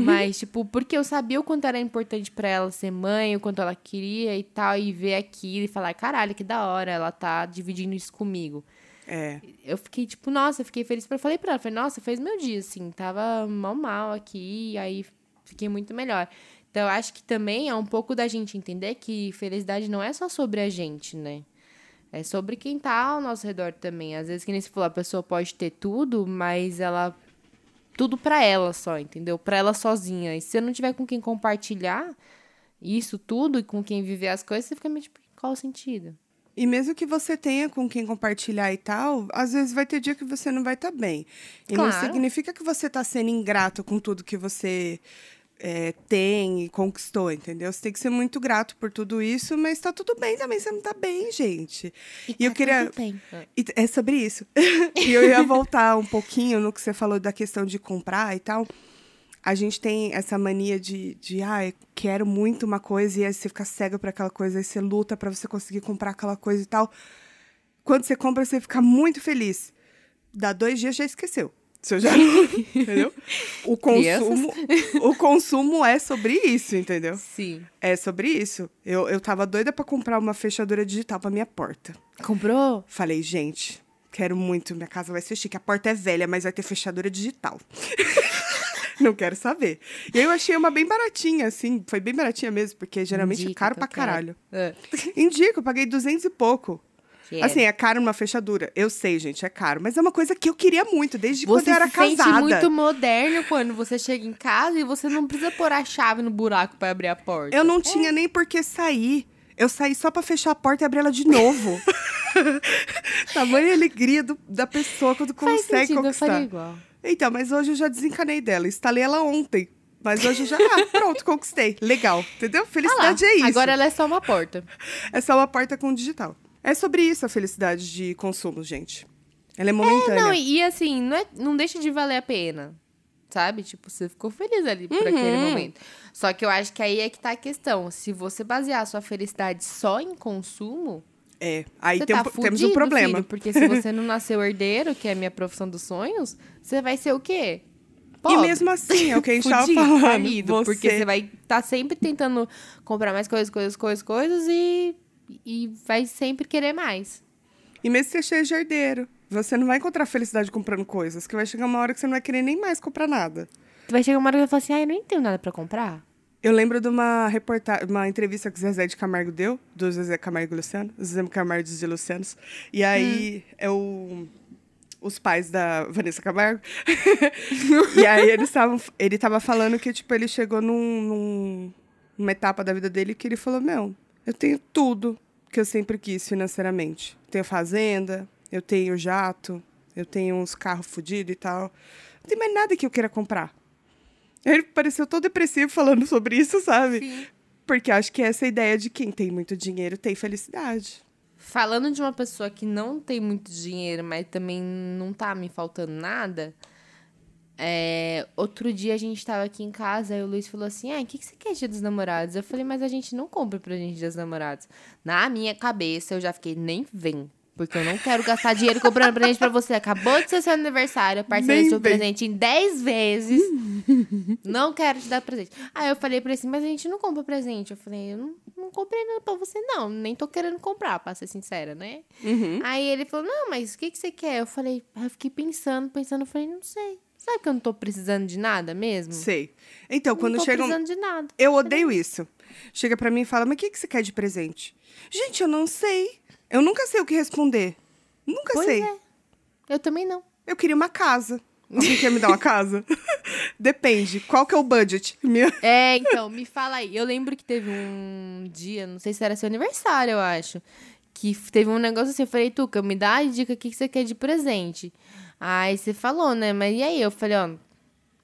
Mas, tipo, porque eu sabia o quanto era importante pra ela ser mãe, o quanto ela queria e tal, e ver aquilo e falar, caralho, que da hora, ela tá dividindo isso comigo.
É.
Eu fiquei, tipo, nossa, eu fiquei feliz. Eu falei pra ela, falei, nossa, fez meu dia, assim, tava mal, mal aqui, aí fiquei muito melhor. Então, eu acho que também é um pouco da gente entender que felicidade não é só sobre a gente, né? É sobre quem tá ao nosso redor também. Às vezes, que nem se falou, a pessoa pode ter tudo, mas ela. Tudo pra ela só, entendeu? Pra ela sozinha. E se você não tiver com quem compartilhar isso tudo e com quem viver as coisas, você fica meio tipo, qual o sentido?
E mesmo que você tenha com quem compartilhar e tal, às vezes vai ter dia que você não vai estar bem. E não
Claro.
significa que você está sendo ingrato com tudo que você é, tem e conquistou, entendeu? Você tem que ser muito grato por tudo isso, mas tá tudo bem também, você não tá bem, gente. E, eu
tá
queria.
tudo bem.
E É sobre isso. e eu ia voltar um pouquinho no que você falou da questão de comprar e tal. A gente tem essa mania de, de ah, quero muito uma coisa e aí você fica cega para aquela coisa, aí você luta para você conseguir comprar aquela coisa e tal. Quando você compra, você fica muito feliz. Dá dois dias, já esqueceu. Você já não. entendeu? O consumo, o consumo é sobre isso, entendeu?
Sim.
É sobre isso. Eu, eu tava doida para comprar uma fechadura digital para minha porta.
Comprou?
Falei, gente, quero muito, minha casa vai ser chique. A porta é velha, mas vai ter fechadura digital. Não quero saber. E aí eu achei uma bem baratinha, assim. Foi bem baratinha mesmo, porque geralmente é caro pra
eu quero.
caralho.
É.
Indico, eu paguei 200 e pouco.
Quero.
Assim, é caro uma fechadura. Eu sei, gente, é caro. Mas é uma coisa que eu queria muito, desde quando
Você
eu era
se sente
casada.
muito moderno quando você chega em casa e você não precisa pôr a chave no buraco pra abrir a porta.
Eu não tinha nem por que sair. Eu saí só pra fechar a porta e abrir ela de novo. Tamanha alegria do- da pessoa quando
Faz
consegue
sentido, eu
conquistar.
faria igual.
Então, mas hoje eu já desencanei dela. Instalei ela ontem. Mas hoje eu já. Ah, pronto, conquistei. Legal. Entendeu?
Ah lá,
Felicidade é isso.
Agora ela é só uma porta.
É só uma porta com digital. É sobre isso a felicidade de consumo, gente. Ela é momentânea.
Não, e, e assim, não, é- não deixa de valer a pena. Sabe? Tipo, você ficou feliz ali por aquele
Uhum.
momento. Só que eu acho que aí é que tá a questão. Se você basear a sua felicidade só em consumo,
É. Aí tem um
tá
temos
fudido,
um problema.
filho, porque se você não nasceu herdeiro, que é a minha profissão dos sonhos, você vai ser o quê?
E
Pobre.
mesmo assim, é o que a gente
Fudido,
falando.
falido,
você...
Porque você vai estar sempre tentando comprar mais coisas, coisas, coisas, coisas e, e vai sempre querer mais.
E mesmo que você seja herdeiro, você não vai encontrar felicidade comprando coisas, que vai chegar uma hora que você não vai querer nem mais comprar nada.
Vai chegar uma hora que vai falar assim, ah, eu nem tenho nada pra comprar.
Eu lembro de uma reportagem, uma entrevista que o Zezé de Camargo deu, do Zezé Camargo e Luciano, Zezé Camargo e Lucianos. E aí,
Hum.
é o... os pais da Vanessa Camargo. e aí eles estavam. Ele tava falando que, tipo, ele chegou num, num, numa etapa da vida dele que ele falou: Meu, eu tenho tudo que eu sempre quis financeiramente. Tenho fazenda, eu tenho jato, eu tenho uns carros fodidos e tal. Não tem mais nada que eu queira comprar. Ele pareceu todo depressivo falando sobre isso, sabe?
Sim.
Porque acho que essa é ideia de quem tem muito dinheiro tem felicidade.
Falando de uma pessoa que não tem muito dinheiro, mas também não tá me faltando nada. É, outro dia a gente tava aqui em casa e o Luiz falou assim: Ah, o que, que você quer dia dos namorados? Eu falei, mas a gente não compra pra gente dia dos namorados. Na minha cabeça, eu já fiquei, nem vem. Porque eu não quero gastar dinheiro comprando presente pra você. Acabou de ser seu aniversário, eu parcelei seu
vem.
presente em 10 vezes. não quero te dar presente. Aí eu falei pra ele assim, mas a gente não compra presente. Eu falei, eu não, não comprei nada pra você, não. Nem tô querendo comprar, pra ser sincera, né? Aí ele falou, não, mas o que, que você quer? Eu falei, aí eu fiquei pensando, pensando, eu falei, não sei. Sabe que eu não tô precisando de nada mesmo?
Sei. Então,
não
quando
tô
chegam.
precisando de nada.
Eu odeio isso. Chega pra mim e fala, mas o que, que você quer de presente? Gente, eu não sei. Eu nunca sei o que responder. Nunca
Pois
sei.
é. Eu também não.
Eu queria uma casa. Alguém quer me dar uma casa? Depende. Qual que é o budget? Minha...
É, então, me fala aí. Eu lembro que teve um dia, não sei se era seu aniversário, eu acho. Que teve um negócio assim, eu falei, Tuca, me dá a dica, o que, que você quer de presente? Aí você falou, né? Mas e aí? Eu falei, ó,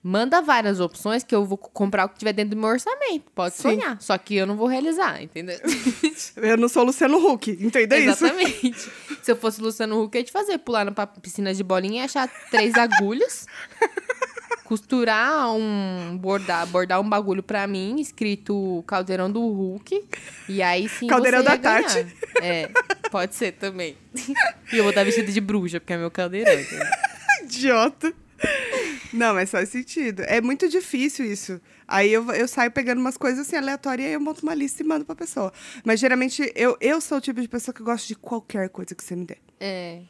manda várias opções que eu vou comprar o que tiver dentro do meu orçamento. Pode
Sim.
sonhar. Só que eu não vou realizar, entendeu?
Eu não sou Luciano Huck, entenda isso?
Exatamente. Se eu fosse Luciano Huck, eu ia te fazer pular na piscina de bolinha e achar três agulhas, costurar um. bordar, bordar um bagulho pra mim, escrito Caldeirão do Hulk. E aí sim.
Caldeirão da. Tati.
É, pode ser também. E eu vou estar vestida de bruxa, porque é meu caldeirão. entendeu?
Idiota. Não, mas faz sentido. É muito difícil isso. Aí eu, eu saio pegando umas coisas assim aleatórias e aí eu monto uma lista e mando pra pessoa. Mas geralmente eu, eu sou o tipo de pessoa que gosta de qualquer coisa que você me der.
É.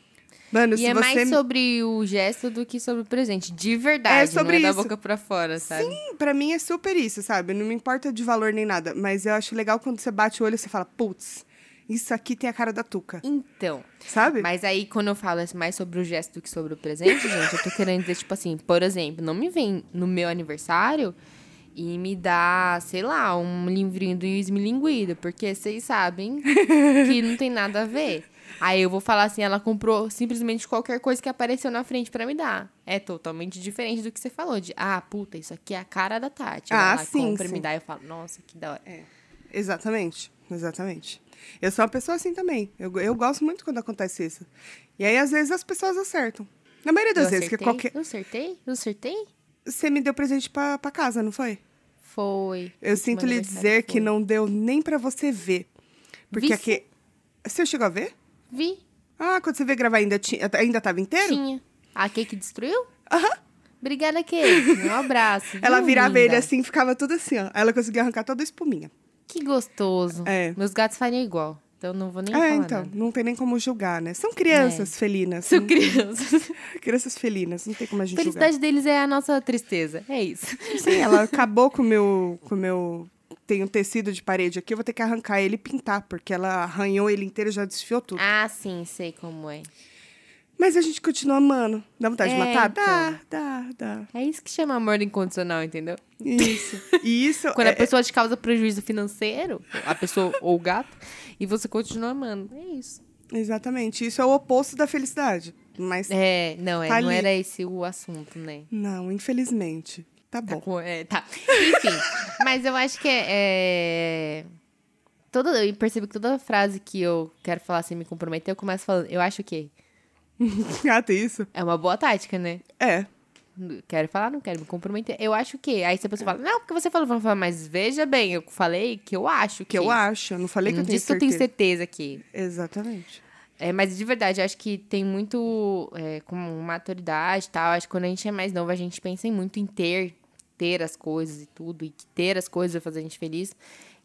Mano,
E é
você.
mais sobre o gesto do que sobre o presente. De verdade.
É sobre
não é
isso.
da boca pra fora, sabe?
Sim, pra mim é super isso, sabe? Não me importa de valor nem nada. Mas eu acho legal quando você bate o olho e você fala, putz, isso aqui tem a cara da Tuca.
Então.
Sabe?
Mas aí, quando eu falo mais sobre o gesto do que sobre o presente, gente, eu tô querendo dizer, tipo assim, por exemplo, não me vem no meu aniversário e me dá, sei lá, um livrinho do Esmilinguido, porque vocês sabem que não tem nada a ver. Aí eu vou falar assim, ela comprou simplesmente qualquer coisa que apareceu na frente pra me dar. É totalmente diferente do que você falou, de, ah, puta, isso aqui é a cara da Tati.
Ah,
ela
sim,
compra e
sim.
me dá, eu falo, nossa, que da hora.
Exatamente, exatamente. Eu sou uma pessoa assim também. Eu, eu gosto muito quando acontece isso. E aí, às vezes, as pessoas acertam. Na maioria das
eu
vezes, que qualquer.
Eu acertei? Eu acertei?
Você me deu presente pra, pra casa, não foi?
Foi.
Eu sinto lhe dizer que
foi.
não deu nem pra você ver. Porque
Vi
aqui. Você chegou a ver?
Vi.
Ah, quando você veio gravar ainda, tinha, ainda tava inteiro?
Tinha. A Cake destruiu?
Aham.
Obrigada, Cake. Um abraço.
Ela
viu,
virava
linda?
ele assim ficava tudo assim, ó. Ela conseguia arrancar toda a espuminha.
Que gostoso.
É.
Meus gatos fariam igual. Então não vou nem
É,
falar
então,
nada.
não tem nem como julgar, né? São crianças felinas.
São crianças.
Crianças felinas, não tem como a
A
gente
felicidade deles é a nossa tristeza. É isso.
julgar. Sim, ela acabou com o meu, com o meu... Tem um tecido de parede aqui, eu vou ter que arrancar ele e pintar, porque ela arranhou ele inteiro e já desfiou tudo.
Ah, sim, sei como é.
Mas a gente continua amando. Dá vontade de
É,
matar?
então.
Dá, dá, dá.
É isso que chama amor incondicional, entendeu?
Isso. Isso
Quando
é,
a pessoa te causa prejuízo financeiro, a pessoa ou o gato, e você continua amando. É isso.
Exatamente. Isso é o oposto da felicidade. Mas
É, não, é,
Tá
não
ali.
era esse o assunto, né?
não, infelizmente. Tá
Tá
bom.
com- é, tá. Enfim, mas eu acho que é. é... Toda, eu percebo que toda frase que eu quero falar sem me comprometer, eu começo falando. Eu acho que
ah, tem isso?
é uma boa tática, né?
É.
Quero falar, não quero me comprometer. Eu acho que. Aí se a pessoa fala, não, porque você falou, eu falo, mas veja bem, eu falei que eu acho que.
Que eu acho. Eu não falei
Eu
que eu
não
tenho
disse que eu tenho
certeza.
certeza aqui.
Exatamente.
É, mas de verdade, eu acho que tem muito. É, com maturidade e tal. Acho que quando a gente é mais novo, a gente pensa em muito em ter, ter as coisas e tudo. E que ter as coisas vai fazer a gente feliz.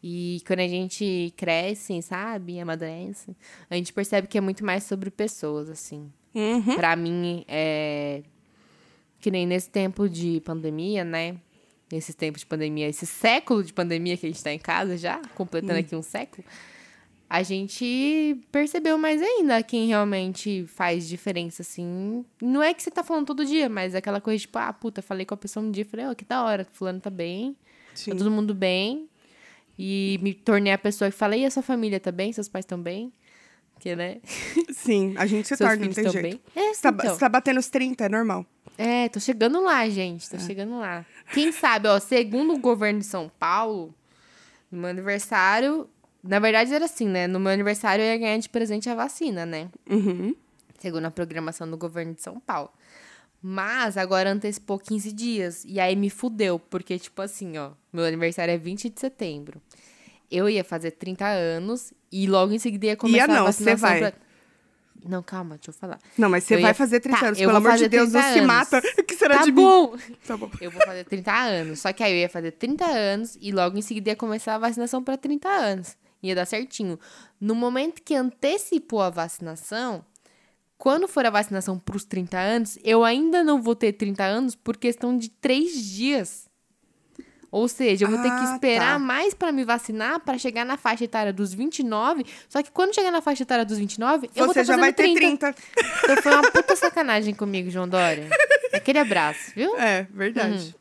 E quando a gente cresce, sabe, amadurece, a gente percebe que é muito mais sobre pessoas, assim.
Uhum.
Pra mim, é. Que nem nesse tempo de pandemia, né? Nesses tempos de pandemia, esse século de pandemia que a gente tá em casa já, completando aqui um século. A gente percebeu mais ainda quem realmente faz diferença, assim. Não é que você tá falando todo dia, mas é aquela coisa tipo, ah, puta, falei com a pessoa um dia, falei, ó, que da hora, fulano tá bem,
Sim.
tá todo mundo bem. E me tornei a pessoa que falei, e a sua família tá bem? Seus pais estão bem? Porque, né?
Sim, a gente se
Seus
torna, não tem jeito.
bem? É,
Você tá,
então.
você tá batendo os 30, é normal.
É, tô chegando lá, gente. Tô chegando lá. Quem sabe, ó, segundo o governo de São Paulo, no meu aniversário. Na verdade, era assim, né? No meu aniversário eu ia ganhar de presente a vacina, né?
Uhum.
Segundo a programação do governo de São Paulo. Mas agora antecipou 15 dias. E aí me fudeu, porque, tipo assim, ó, meu aniversário é 20 de setembro. Eu ia fazer 30 anos e logo em seguida ia começar
não,
a
você
vacinação
vai.
pra... Não, calma, deixa eu falar.
Não, mas você
Eu
vai
ia-
fazer 30
Tá,
anos, pelo amor de Deus, não
30
se mata. Que será
tá
de
bom.
mim? Tá bom.
Eu vou fazer 30 anos. Só que aí eu ia fazer 30 anos e logo em seguida ia começar a vacinação para 30 anos. Ia dar certinho. No momento que antecipou a vacinação, quando for a vacinação para os 30 anos, eu ainda não vou ter 30 anos por questão de 3 dias. Ou seja, eu vou ter que
Ah,
esperar
tá.
mais para me vacinar para chegar na faixa etária dos 29. Só que quando chegar na faixa etária dos 29, eu vou
Você
estar
já vai ter
30.
30.
Então foi uma puta sacanagem comigo, João Dória. Aquele abraço, viu?
É, verdade.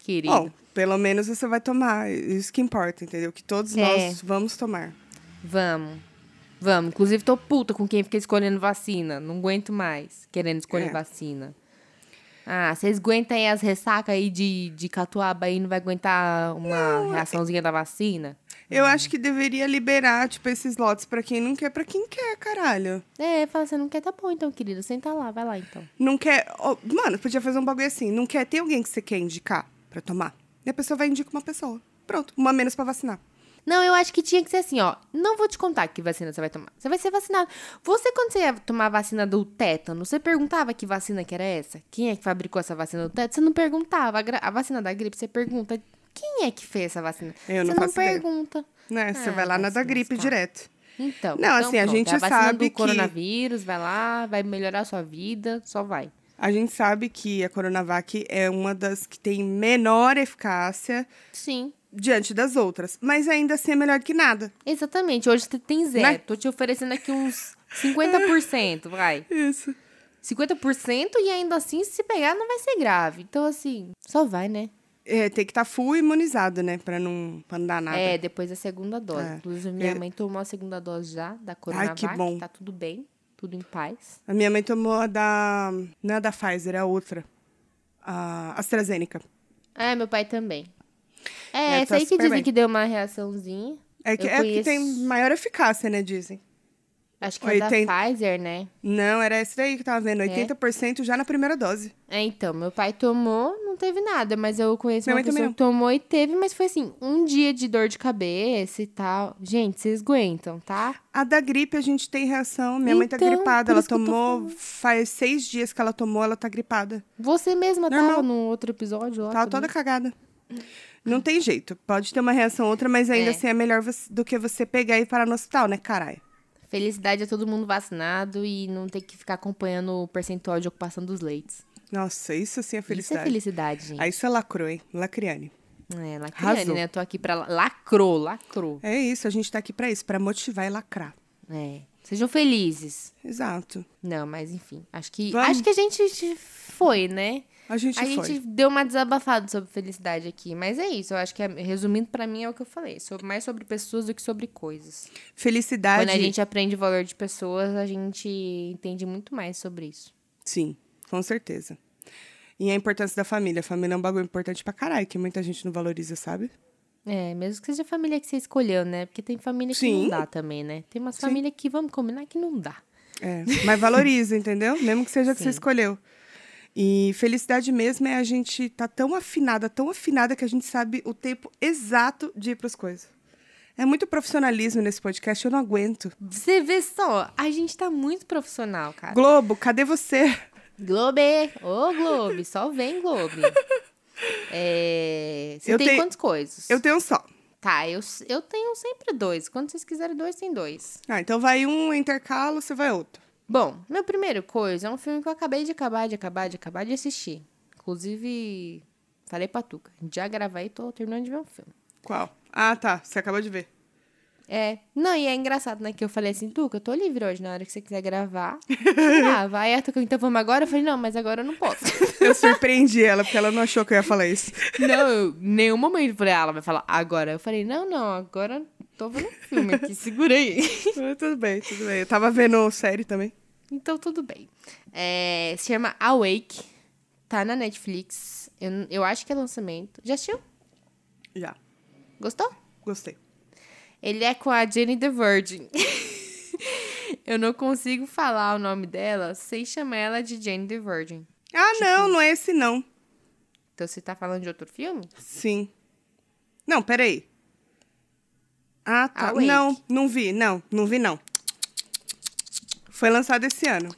Querido.
Bom, pelo menos você vai tomar. Isso que importa, entendeu? Que todos
É.
nós vamos tomar.
Vamos. Vamos. Inclusive, tô puta com quem fica escolhendo vacina. Não aguento mais querendo escolher
É.
vacina. Ah, vocês aguentam aí as ressacas aí de, de catuaba aí, não vai aguentar uma reaçãozinha da vacina?
Eu acho que deveria liberar, tipo, esses lotes pra quem não quer, pra quem quer, caralho.
É, fala, você não quer, tá bom então, querido. Senta lá, vai lá então.
Não quer. ó, mano, podia fazer um bagulho assim. Não quer ter alguém que você quer indicar pra tomar. E a pessoa vai indicar uma pessoa. Pronto, uma menos pra vacinar.
Não, eu acho que tinha que ser assim, ó. Não vou te contar que vacina você vai tomar. Você vai ser vacinado. Você, quando você ia tomar a vacina do tétano, você perguntava que vacina que era essa? Quem é que fabricou essa vacina do tétano? Você não perguntava. A, a vacina da gripe, você pergunta quem é que fez essa vacina?
Eu não
você não
ideia.
pergunta.
Né? Você
Ah,
vai lá na
vai
da gripe direto.
Então.
Não,
então
assim, a
pronto,
gente
é a vacina
sabe
do
que-
coronavírus, vai lá, vai melhorar a sua vida, só vai.
A gente sabe que a Coronavac é uma das que tem menor eficácia
Sim.
diante das outras. Mas ainda assim é melhor que nada.
Exatamente. Hoje você tem zero.
Né?
Tô te oferecendo aqui uns 50%, vai.
Isso.
50% e ainda assim, se pegar, não vai ser grave. Então, assim, só vai, né?
É, tem que estar full imunizado, né? Pra não, pra não dar nada.
É, depois da segunda dose.
É.
Inclusive, minha
É.
mãe tomou a segunda dose já, da Coronavac.
que bom.
Tá tudo bem, tudo em paz.
A minha mãe tomou a da. Não é a da Pfizer, é a outra. A AstraZeneca.
É, meu pai também. É,
É,
essa
tá
aí que dizem
bem.
que deu uma reaçãozinha.
É que,
Eu
é que tem maior eficácia, né? Dizem.
Acho que é da
80.
Pfizer, né?
Não, era essa daí que eu tava vendo. 80% já na primeira dose.
É, então, meu pai tomou, não teve nada, mas eu conheço
Minha
uma pessoa que tomou e teve, mas foi assim, um dia de dor de cabeça e tal. Gente, vocês aguentam, tá?
A da gripe a gente tem reação. Minha mãe tá
Então,
gripada. Ela tomou. Faz seis dias que ela tomou, ela tá gripada.
Você mesma
Normal.
tava no outro episódio lá.
Tava toda cagada. Não tem jeito. Pode ter uma reação ou outra, mas ainda
É.
assim é melhor você- do que você pegar e ir parar no hospital, né, caralho?
Felicidade é todo mundo vacinado e não ter que ficar acompanhando o percentual de ocupação dos leitos.
Nossa, isso sim é
Isso é
felicidade.
felicidade, gente.
Aí você lacrou, hein? Lacriane.
É, Lacriane,
Arrasou.
né? Eu tô aqui pra... la- Lacrou, lacrou.
É isso, a gente tá aqui pra isso, pra motivar e lacrar.
É. Sejam felizes.
Exato.
Não, mas enfim. Acho que,
Vamos.
acho que a gente foi, né?
A gente
A
foi.
gente deu uma desabafada sobre felicidade aqui, mas é isso. Eu acho que, é- resumindo pra mim, é o que eu falei. Sobre, mais sobre pessoas do que sobre coisas.
Felicidade.
Quando a gente aprende o valor de pessoas, a gente entende muito mais sobre isso.
Sim, com certeza. E a importância da família. A família é um bagulho importante pra caralho, que muita gente não valoriza, sabe?
É, mesmo que seja a família que você escolheu, né? Porque tem família que
Sim.
não dá também, né? Tem umas famílias que, vamos combinar, que não dá.
É, mas valoriza, entendeu? Mesmo que seja que você escolheu. E felicidade mesmo é a gente tá tão afinada, tão afinada que a gente sabe o tempo exato de ir pras coisas. É muito profissionalismo nesse podcast, eu não aguento.
Você vê só, a gente tá muito profissional, cara.
Globo, cadê você?
Globe! Ô, Globe, só vem, Globe. É, Você
Eu
tem
tenho-
quantas coisas?
Eu tenho um só.
Tá, eu, eu tenho sempre dois. Quando vocês quiserem dois, tem dois.
Ah, então vai um intercalo, você vai outro.
Bom, meu primeiro coisa é um filme que eu acabei de acabar, de acabar, de acabar de assistir. Inclusive, falei pra Tuca, já gravei e tô terminando de ver um filme.
Qual? Ah, tá. Você acabou de ver.
É. Não, e é engraçado, né? Que eu falei assim, Tuca, eu tô livre hoje, na hora que você quiser gravar. grava. Aí a Tuca, então vamos agora? Eu falei, não, mas agora eu não posso.
Eu surpreendi ela, porque ela não achou que eu ia falar isso.
não, eu, nenhum momento eu falei, ah, ela vai falar agora. Eu falei, não, não, agora tô vendo filme aqui, segura aí.
tudo bem, tudo bem. Eu tava vendo série também.
Então, tudo bem. É, se chama Awake. Tá na Netflix. Eu, eu acho que é lançamento. Já assistiu?
Já.
Gostou?
Gostei.
Ele é com a Jenny the Virgin. eu não consigo falar o nome dela sem chamar ela de Jenny the Virgin.
Ah, tipo... não, não é esse não.
Então você tá falando de outro filme?
Sim. Não, peraí. Ah, tá. Awake. Não, não vi, não, não vi não. Foi lançado esse ano.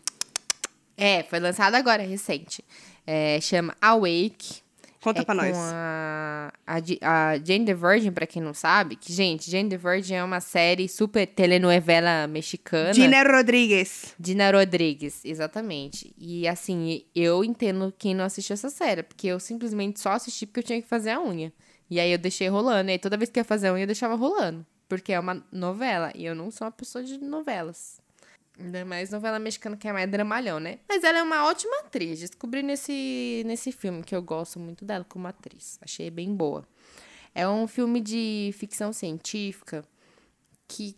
É, foi lançado agora, recente. É, chama Awake.
Conta
é
pra nós.
A, a, a Jane the Virgin, pra quem não sabe, que, gente, Jane the Virgin é uma série super telenovela mexicana.
Dina Rodrigues.
Dina Rodrigues, exatamente. E assim, eu entendo quem não assistiu essa série, porque eu simplesmente só assisti porque eu tinha que fazer a unha. E aí eu deixei rolando. E aí toda vez que ia fazer a unha, eu deixava rolando. Porque é uma novela. E eu não sou uma pessoa de novelas. Ainda mais novela mexicana que é mais dramalhão, né? Mas ela é uma ótima atriz. Descobri nesse, nesse filme que eu gosto muito dela como atriz. Achei bem boa. É um filme de ficção científica que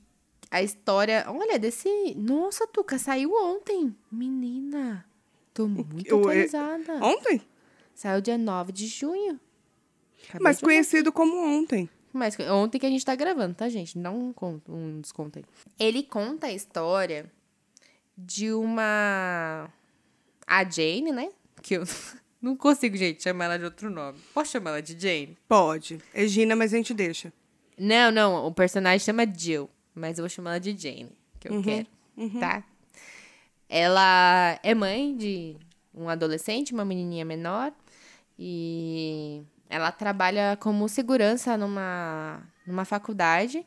a história. Olha, desse. Nossa, Tuca, saiu ontem. Menina. Tô muito eu, atualizada.
Ontem?
Saiu dia 9 de junho.
Acabei Mas de conhecido como ontem.
Mas ontem que a gente tá gravando, tá, gente? Não um, um desconto aí. Ele conta a história de uma. A Jane, né? Que eu não consigo, gente, chamar ela de outro nome. Posso chamar ela de Jane?
Pode. É Gina, mas a gente deixa.
Não, não. O personagem chama Jill, mas eu vou chamar ela de Jane, que eu uhum, quero. Uhum. Tá? Ela é mãe de um adolescente, uma menininha menor, e ela trabalha como segurança numa, numa faculdade.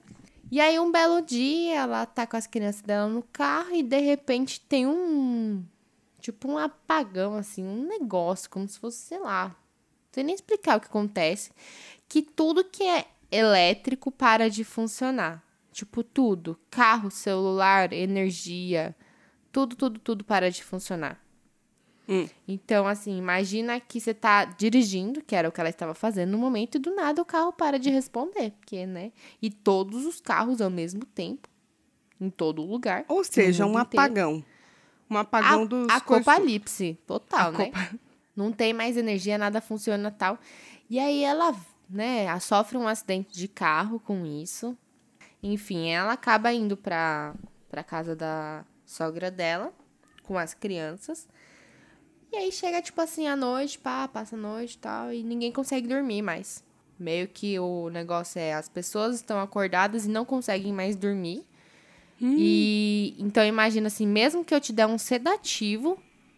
E aí, um belo dia, ela tá com as crianças dela no carro e de repente tem um. Tipo, um apagão, assim, um negócio, como se fosse, sei lá. Não sei nem explicar o que acontece. Que tudo que é elétrico para de funcionar. Tipo, tudo. Carro, celular, energia. Tudo, tudo, tudo para de funcionar. Hum. Então, assim, imagina que você tá dirigindo, que era o que ela estava fazendo no momento, e do nada o carro para de responder, porque, né? E todos os carros ao mesmo tempo, em todo lugar.
Ou seja, um apagão. Um apagão
a,
dos.
Apocalipse, total, a né? Copa... Não tem mais energia, nada funciona tal. E aí ela, né, sofre um acidente de carro com isso. Enfim, ela acaba indo pra, pra casa da sogra dela, com as crianças. E aí chega, tipo assim, à noite, pá, passa a noite e tal, e ninguém consegue dormir mais. Meio que o negócio é, as pessoas estão acordadas e não conseguem mais dormir. Hum. E então imagina assim, mesmo que eu te der um sedativo,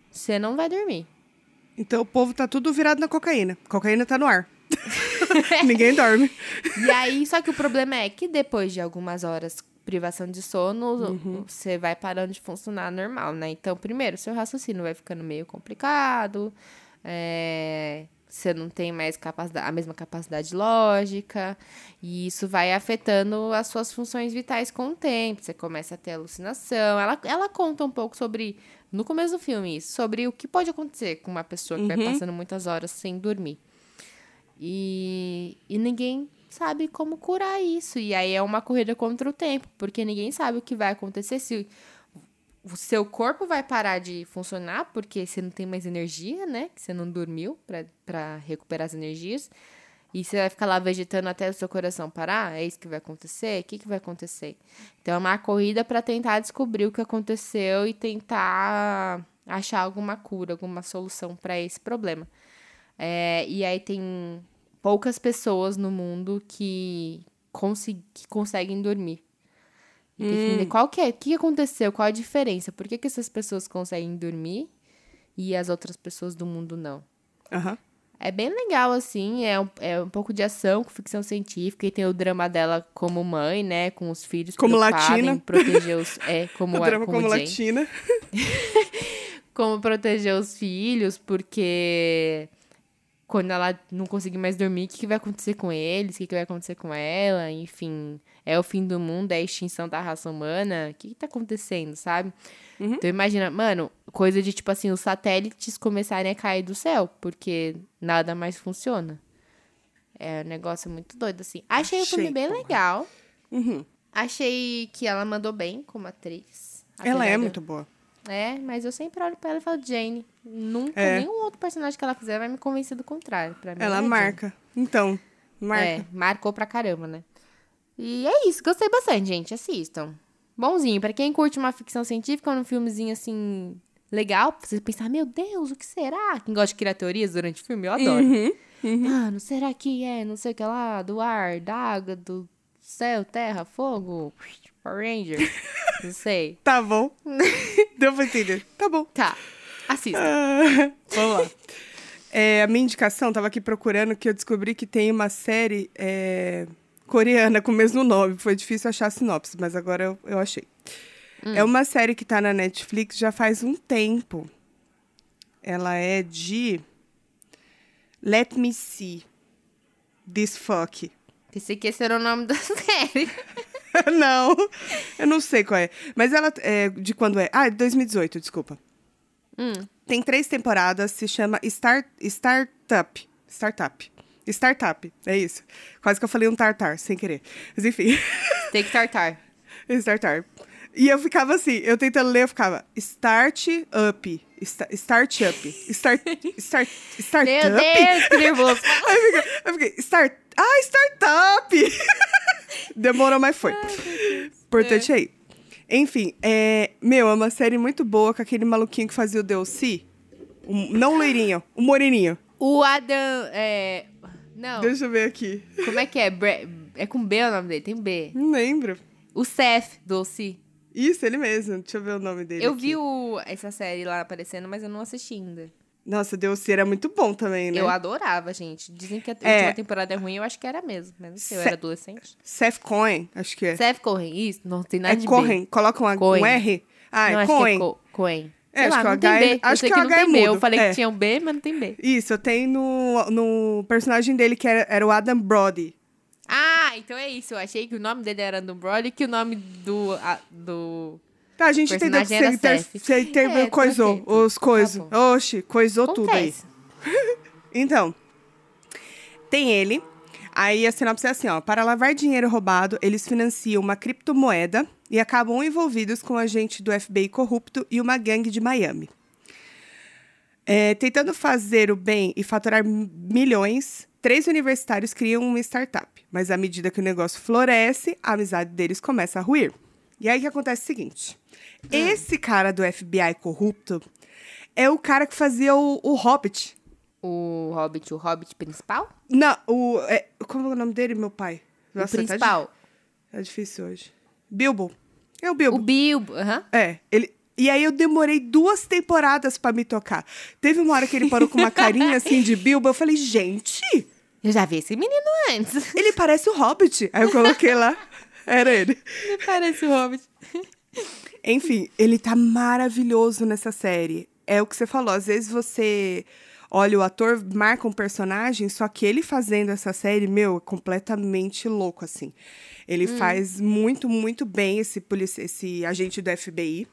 você não vai dormir.
Então o povo tá tudo virado na cocaína. Cocaína tá no ar. Ninguém dorme.
E aí, só que o problema é que depois de algumas horas privação de sono, uhum. você vai parando de funcionar normal, né? Então, primeiro, seu raciocínio vai ficando meio complicado, é, você não tem mais capacidade, a mesma capacidade lógica, e isso vai afetando as suas funções vitais com o tempo. Você começa a ter alucinação. Ela, ela conta um pouco sobre, no começo do filme, sobre o que pode acontecer com uma pessoa que uhum. vai passando muitas horas sem dormir. E, e ninguém sabe como curar isso. E aí é uma corrida contra o tempo, porque ninguém sabe o que vai acontecer se o seu corpo vai parar de funcionar porque você não tem mais energia, né? Que você não dormiu para recuperar as energias. E você vai ficar lá vegetando até o seu coração parar? É isso que vai acontecer? O que, que vai acontecer? Então é uma corrida para tentar descobrir o que aconteceu e tentar achar alguma cura, alguma solução para esse problema. É, e aí tem poucas pessoas no mundo que, que conseguem dormir. E hum. qual que é, o que aconteceu, qual a diferença, por que, que essas pessoas conseguem dormir e as outras pessoas do mundo não.
Uhum.
É bem legal, assim, é um, é um pouco de ação com ficção científica e tem o drama dela como mãe, né, com os filhos
como latina.
proteger os... É, como,
o drama como, como latina.
como proteger os filhos, porque quando ela não conseguir mais dormir, o que, que vai acontecer com eles, o que, que vai acontecer com ela, enfim. É o fim do mundo, é a extinção da raça humana. O que, que tá acontecendo, sabe?
Uhum.
Então imagina, mano, coisa de tipo assim, os satélites começarem a cair do céu, porque nada mais funciona. É um negócio muito doido, assim. Achei, o
Achei,
filme bem
porra.
legal.
Uhum.
Achei que ela mandou bem como atriz.
Ela é muito boa.
É, mas eu sempre olho pra ela e falo, Jane, nunca
É.
nenhum outro personagem que ela fizer vai me convencer do contrário. Pra mim,
Ela
é Jane.
marca. Então, marca.
É, marcou pra caramba, né? E é isso, gostei bastante, gente. Assistam. Bonzinho, pra quem curte uma ficção científica, um filmezinho assim, legal, pra você pensar, meu Deus, o que será? Quem gosta de criar teorias durante o filme, eu adoro.
Uhum.
Mano, será que é não sei o que lá, do ar, da água, do céu, terra, fogo, Power Ranger? não sei.
Tá bom. Deu pra entender. Tá bom.
Tá, assista.
Ah, Vamos lá. É, a minha indicação, tava aqui procurando que eu descobri que tem uma série é, coreana com o mesmo nome. Foi difícil achar a sinopse, mas agora eu, eu achei. É uma série que tá na Netflix já faz um tempo. Ela é de Let Me See This Fuck.
Pensei que esse era o nome da série.
não, eu não sei qual é. Mas ela é de quando é? Ah, 2018, desculpa.
Hum.
Tem três temporadas, se chama Start, Startup. Startup. Startup, é isso. Quase que eu falei um tartar, sem querer. Mas enfim,
Tem que tartar.
Startup. E eu ficava assim, eu tentando ler, eu ficava Start Up. Sta- Start Up. Start, start, startup?
Meu Deus, que nervoso.
Aí eu fiquei, eu fiquei, start, ah, startup! Demorou, mas foi. Importante aí. Enfim, é, meu, é uma série muito boa com aquele maluquinho que fazia o DLC. O, não o loirinho, o moreninho.
O Adam. É... Não.
Deixa eu ver aqui.
Como é que é? Bre- É com B o nome dele? Tem B.
Não lembro.
O Seth, doce.
Isso, ele mesmo. Deixa eu ver o nome dele.
Eu
aqui.
vi o- essa série lá aparecendo, mas eu não assisti ainda.
Nossa, DLC era muito bom também, né?
Eu adorava, gente. Dizem que a
É.
última temporada é ruim, eu acho que era mesmo. Mas não sei, eu era adolescente.
Seth Cohen, acho que é.
Seth Cohen, isso? Não tem nada
É
de
Cohen. Coloca um,
Cohen.
um R. Ah,
B. Não,
é
acho
Cohen.
que é Co Cohen.
É, acho
lá,
que o
tem
H é-
B.
Acho que
que,
o
não
H é
B. Eu
mudo.
falei
É.
que tinha um B, mas não tem B.
Isso, eu tenho no, no personagem dele que era, era o Adam Brody.
Ah, então é isso. Eu achei que o nome dele era do Brody e que o nome do... a- do...
Tá, a gente entendeu que você, inter, você inter,
É,
coisou
perfeito.
os coisos.
Tá bom.
Oxi, coisou tudo aí.
Acontece.
Então, tem ele. Aí a sinopse é assim, ó. Para lavar dinheiro roubado, eles financiam uma criptomoeda e acabam envolvidos com um agente do FBI corrupto e uma gangue de Miami. É, tentando fazer o bem e faturar milhões, três universitários criam uma startup. Mas à medida que o negócio floresce, a amizade deles começa a ruir. E aí o que acontece o seguinte: esse cara do FBI corrupto é o cara que fazia o, o Hobbit.
O Hobbit, o Hobbit principal?
Não, o. é- como é o nome dele, meu pai?
o
Nossa, tá di-
principal.
Tá, difícil hoje. Bilbo. É o Bilbo.
O Bilbo. aham.
É, ele. E aí eu demorei duas temporadas pra me tocar. Teve uma hora que ele parou com uma carinha assim de Bilbo, eu falei, gente,
Eu já vi esse menino antes.
ele parece o Hobbit. Aí eu coloquei lá, era ele.
Parece o Hobbit.
Enfim, ele tá maravilhoso nessa série. É o que você falou, às vezes você olha o ator, marca um personagem, só que ele fazendo essa série, meu, é completamente louco, assim. Ele faz muito, muito bem esse, esse agente do FBI.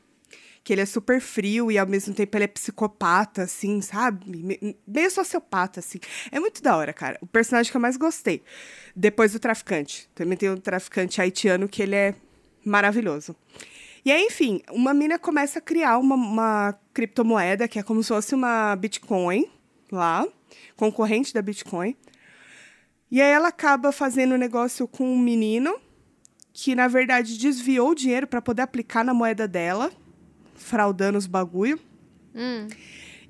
Que ele é super frio e ao mesmo tempo ele é psicopata, assim, sabe? Me- Meio sociopata, assim. É muito da hora, cara. O personagem que eu mais gostei. Depois do traficante. Também tem o traficante haitiano que ele é maravilhoso. E aí, enfim, uma mina começa a criar uma, uma criptomoeda que é como se fosse uma Bitcoin lá, concorrente da Bitcoin. E aí ela acaba fazendo um negócio com um menino que, na verdade, desviou o dinheiro para poder aplicar na moeda dela, fraudando os bagulho.
Hum.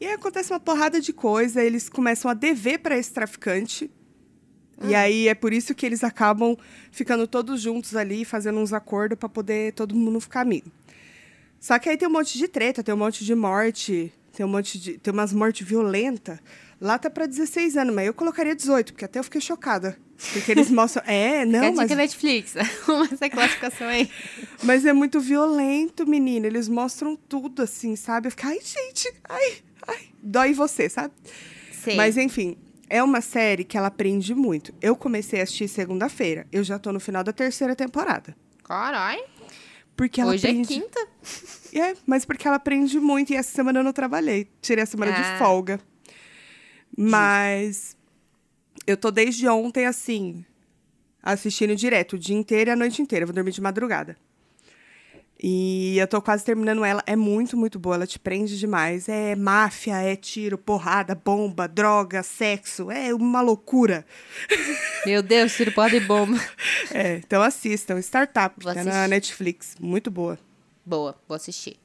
E aí acontece uma porrada de coisa, eles começam a dever para esse traficante. E aí é por isso que eles acabam ficando todos juntos ali, fazendo uns acordos para poder todo mundo ficar amigo. Só que aí tem um monte de treta, tem um monte de morte, tem um monte de. tem umas mortes violentas. Lá tá pra 16 anos, mas eu colocaria 18, porque até eu fiquei chocada. Porque eles mostram. É,
Não,
não, mas,
Netflix. Essa classificação aí.
mas é muito violento, menina. Eles mostram tudo assim, sabe? Eu fico, ai, gente, ai, ai. Dói você, sabe?
Sei.
Mas enfim, É uma série que ela aprende muito. Eu comecei a assistir segunda-feira. Eu já tô no final da terceira temporada.
Carai.
Porque ela
Hoje é
aprende...
quinta.
É, mas porque ela aprende muito e essa semana eu não trabalhei. Tirei a semana
Ah.
de folga. Mas eu tô desde ontem, assim, assistindo direto, o dia inteiro e a noite inteira. Eu vou dormir de madrugada. E eu tô quase terminando ela. É muito, muito boa. Ela te prende demais. É máfia, é tiro, porrada, bomba, droga, sexo. É uma loucura.
Meu Deus, tiro porra de bomba.
É, então assistam. Startup,
Vou
tá na
assistir.
Netflix. Muito boa.
Boa, vou assistir.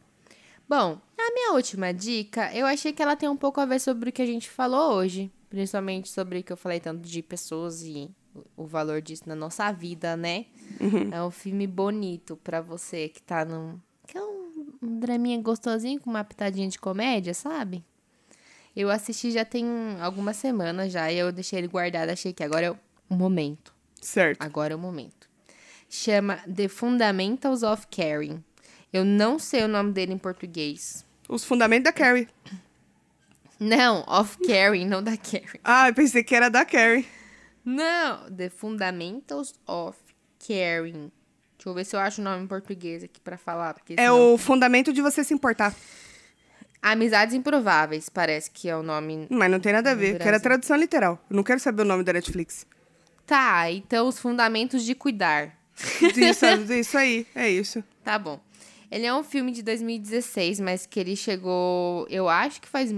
Bom, a minha última dica, eu achei que ela tem um pouco a ver sobre o que a gente falou hoje. Principalmente sobre o que eu falei tanto de pessoas e o- valor disso na nossa vida, né? É um filme bonito pra você que tá num. Que é um, um draminha gostosinho com uma pitadinha de comédia, sabe? Eu assisti já tem algumas semanas já e eu deixei ele guardado. Achei que agora é o momento.
Certo.
Agora é o momento. Chama The Fundamentals of Caring. Eu não sei o nome dele em português.
Os fundamentos da Carrie.
Não, of Caring, não da Caring.
Ah, eu pensei que era da Carrie.
Não, The Fundamentals of Caring. Deixa eu ver se eu acho o nome em português aqui pra falar. Porque
É
senão-
o fundamento de você se importar.
Amizades Improváveis, parece que é o nome.
Mas não tem nada a ver, que era
Brasil.
tradução literal. Eu não quero saber o nome da Netflix.
Tá, então os fundamentos de cuidar.
Isso, isso aí, é isso.
Tá bom. Ele é um filme de 2016, mas que ele chegou, eu acho que faz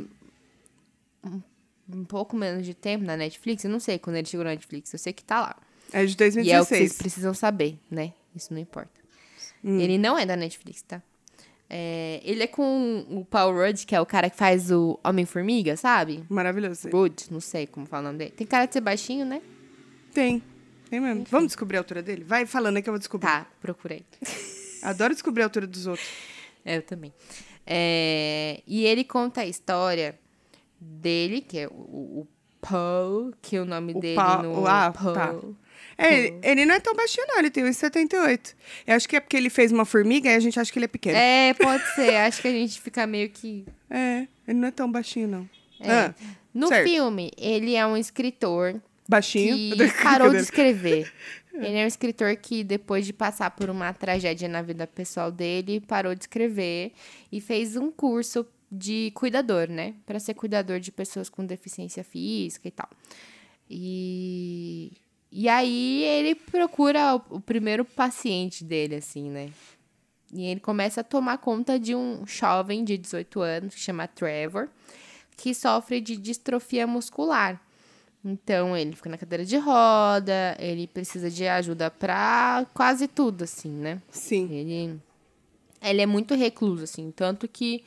um, pouco menos de tempo na Netflix. Eu não sei quando ele chegou na Netflix, eu sei que tá lá.
É de
E é o que vocês
2016.
precisam saber, né? Isso não importa.
Hum.
Ele não é da Netflix, tá? É, ele é com o Paul Rudd, que é o cara que faz o Homem-Formiga, sabe?
Maravilhoso.
Rudd, não sei como fala o nome dele. Tem cara de ser baixinho, né?
Tem. Tem mesmo. Vamos descobrir a altura dele? Vai falando aí que eu vou descobrir.
Tá, procurei.
Adoro descobrir a altura dos outros.
É, eu também. É, e ele conta a história dele, que é o, o Paul, que o nome
O
dele
Pa-
no
o- ah,
Paul.
tá. É, ele, ele não é tão baixinho, não. Ele tem 1,78. Eu acho que é porque ele fez uma formiga e a gente acha que ele é pequeno.
É, pode ser. Acho que a gente fica meio que.
É, ele não é tão baixinho, não.
É.
Ah,
No
certo.
filme, ele é um escritor
baixinho.
que parou de escrever. Ele é um escritor que, depois de passar por uma tragédia na vida pessoal dele, parou de escrever e fez um curso de cuidador, né? Para ser cuidador de pessoas com deficiência física e tal. E, e aí ele procura o, o primeiro paciente dele, assim, né? E ele começa a tomar conta de um jovem de 18 anos, que chama Trevor, que sofre de distrofia muscular. Então, ele fica na cadeira de roda, ele precisa de ajuda pra quase tudo, assim, né?
Sim.
Ele, ele é muito recluso, assim, tanto que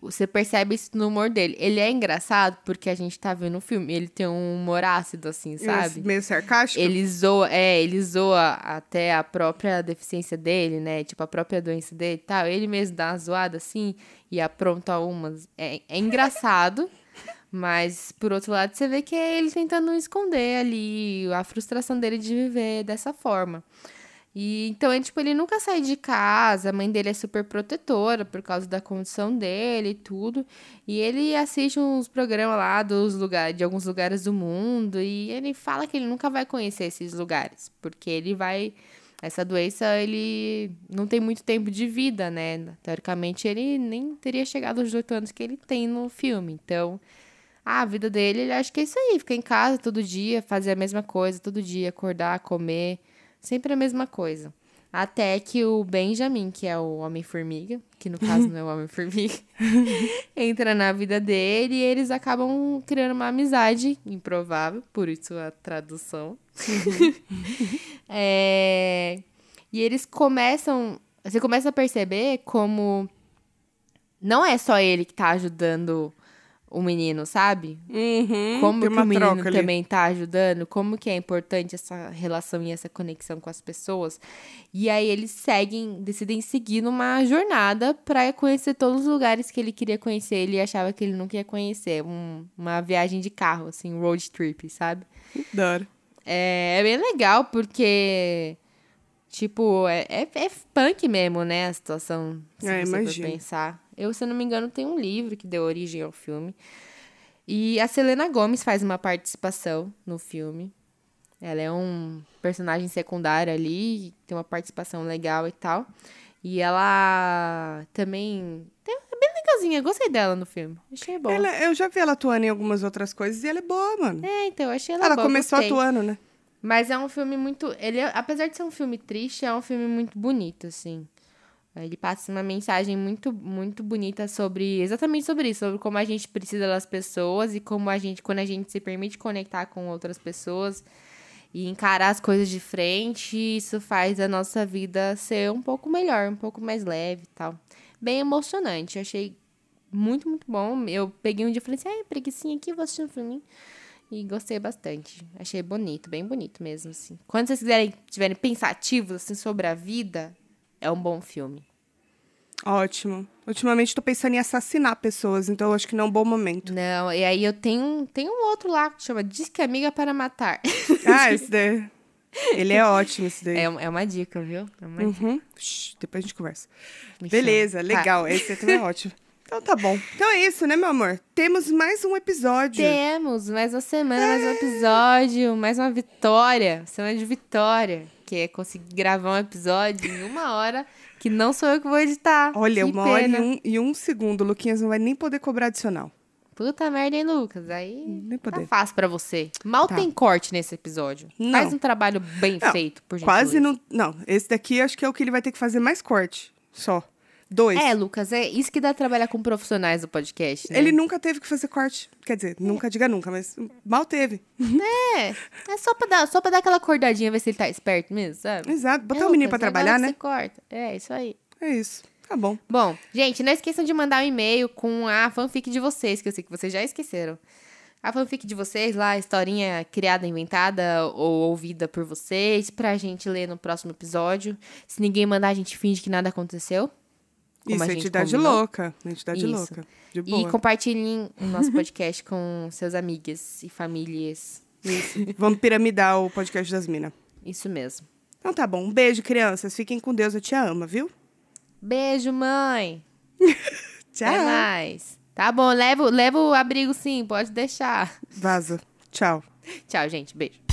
você percebe isso no humor dele. Ele é engraçado porque a gente tá vendo o filme, ele tem um humor ácido, assim, sabe?
Meio sarcástico.
Ele zoa, é, ele zoa até a própria deficiência dele, né? Tipo, a própria doença dele e tal. Ele mesmo dá uma zoada assim e apronta umas. É, é engraçado, mas por outro lado você vê que é ele tentando esconder ali a frustração dele de viver dessa forma. E então, ele, tipo, ele nunca sai de casa, a mãe dele é super protetora por causa da condição dele e tudo. E ele assiste uns programas lá dos lugares, de alguns lugares do mundo e ele fala que ele nunca vai conhecer esses lugares, porque ele vai essa doença ele não tem muito tempo de vida, né? Teoricamente ele nem teria chegado aos 18 anos que ele tem no filme. Então, a vida dele, ele acha que é isso aí, ficar em casa todo dia, fazer a mesma coisa todo dia, acordar, comer, sempre a mesma coisa. Até que o Benjamin, que é o Homem-Formiga, que no caso não é o Homem-Formiga, entra na vida dele e eles acabam criando uma amizade improvável, por isso a tradução. É, E eles começam. Você começa a perceber como não é só ele que tá ajudando o menino, sabe?
Uhum,
Como que o menino também tá ajudando, como que é importante essa relação e essa conexão com as pessoas. E aí eles seguem, decidem seguir numa jornada para conhecer todos os lugares que ele queria conhecer, ele achava que ele nunca ia conhecer, um- uma viagem de carro, assim, um road trip, sabe?
Adoro.
É, é bem legal porque tipo, é, é, é punk mesmo, né, a situação, se
É,
você for pensar. Eu, se eu não me engano, tem um livro que deu origem ao filme. E a Selena Gomez faz uma participação no filme. Ela é um personagem secundário ali, tem uma participação legal e tal. E ela também é bem legalzinha, gostei dela no filme. Achei boa.
Ela- eu já vi ela atuando em algumas outras coisas e ela é boa, mano.
É, então, achei ela,
ela
boa,
começou
gostei.
atuando, né?
Mas é um filme muito. Ele, é- apesar de ser um filme triste, é um filme muito bonito, assim. Ele passa uma mensagem muito, muito bonita sobre. Exatamente sobre isso, sobre como a gente precisa das pessoas e como a gente, quando a gente se permite conectar com outras pessoas e encarar as coisas de frente, isso faz a nossa vida ser um pouco melhor, um pouco mais leve e tal. Bem emocionante. Eu achei muito, muito bom. Eu peguei um dia e falei assim, ai, preguicinha aqui, vou assistir um filme. E gostei bastante. Achei bonito, bem bonito mesmo, assim. Quando vocês quiserem, estiverem pensativos, assim, sobre a vida, é um bom filme.
Ótimo. Ultimamente tô pensando em assassinar pessoas, então acho que não é um bom momento.
Não, e aí eu tenho, tenho um outro lá que chama Disque Amiga para Matar.
Ah, esse daí. Ele é ótimo, esse daí.
É, é uma dica, viu? É uma dica.
Uhum. Shh, depois a gente conversa.
Me
Beleza,
chama. Tá.
legal. Esse também é ótimo. Então tá bom. Então é isso, né, meu amor? Temos mais um episódio.
Temos mais uma semana, mais um episódio, mais uma vitória. Semana de vitória. Que é conseguir gravar um episódio em uma hora, que não sou eu que vou editar.
Olha,
que
uma hora e
pena.
um, e um segundo. O Luquinhas não vai nem poder cobrar adicional.
Puta merda, hein, Lucas? Aí
Nem
tá
poder.
fácil pra você. Mal
Tá.
tem corte nesse episódio.
Não.
Faz um trabalho bem
Não,
feito, por
Quase
gentileza.
não. Não, esse daqui acho que é o que ele vai ter que fazer mais corte. Só. Dois.
É, Lucas, é isso que dá trabalhar com profissionais do podcast, né?
Ele nunca teve que fazer corte. Quer dizer, nunca diga nunca, mas mal teve.
É, é só pra, dar, só pra dar aquela acordadinha, ver se ele tá esperto mesmo, sabe?
Exato. Botar
É,
o menino
Lucas,
pra
agora
trabalhar, né?
Você corta. É, isso aí.
É isso. Tá bom.
Bom, gente, não esqueçam de mandar um e-mail com a fanfic de vocês, que eu sei que vocês já esqueceram. A fanfic de vocês lá, a historinha criada, inventada ou ouvida por vocês, pra gente ler no próximo episódio. Se ninguém mandar, a gente finge que nada aconteceu.
Isso,
a
entidade
combinou.
louca. Entidade
Isso.
louca. De
E
boa.
compartilhem o nosso podcast com seus amigos e famílias.
Isso. Vamos piramidar o podcast das minas.
Isso mesmo.
Então tá bom. Um beijo, crianças. Fiquem com Deus. Eu te amo, viu?
Beijo, mãe.
Tchau.
Até mais. Tá bom, leva, leva o abrigo sim, pode deixar.
Vaza. Tchau.
Tchau, gente. Beijo.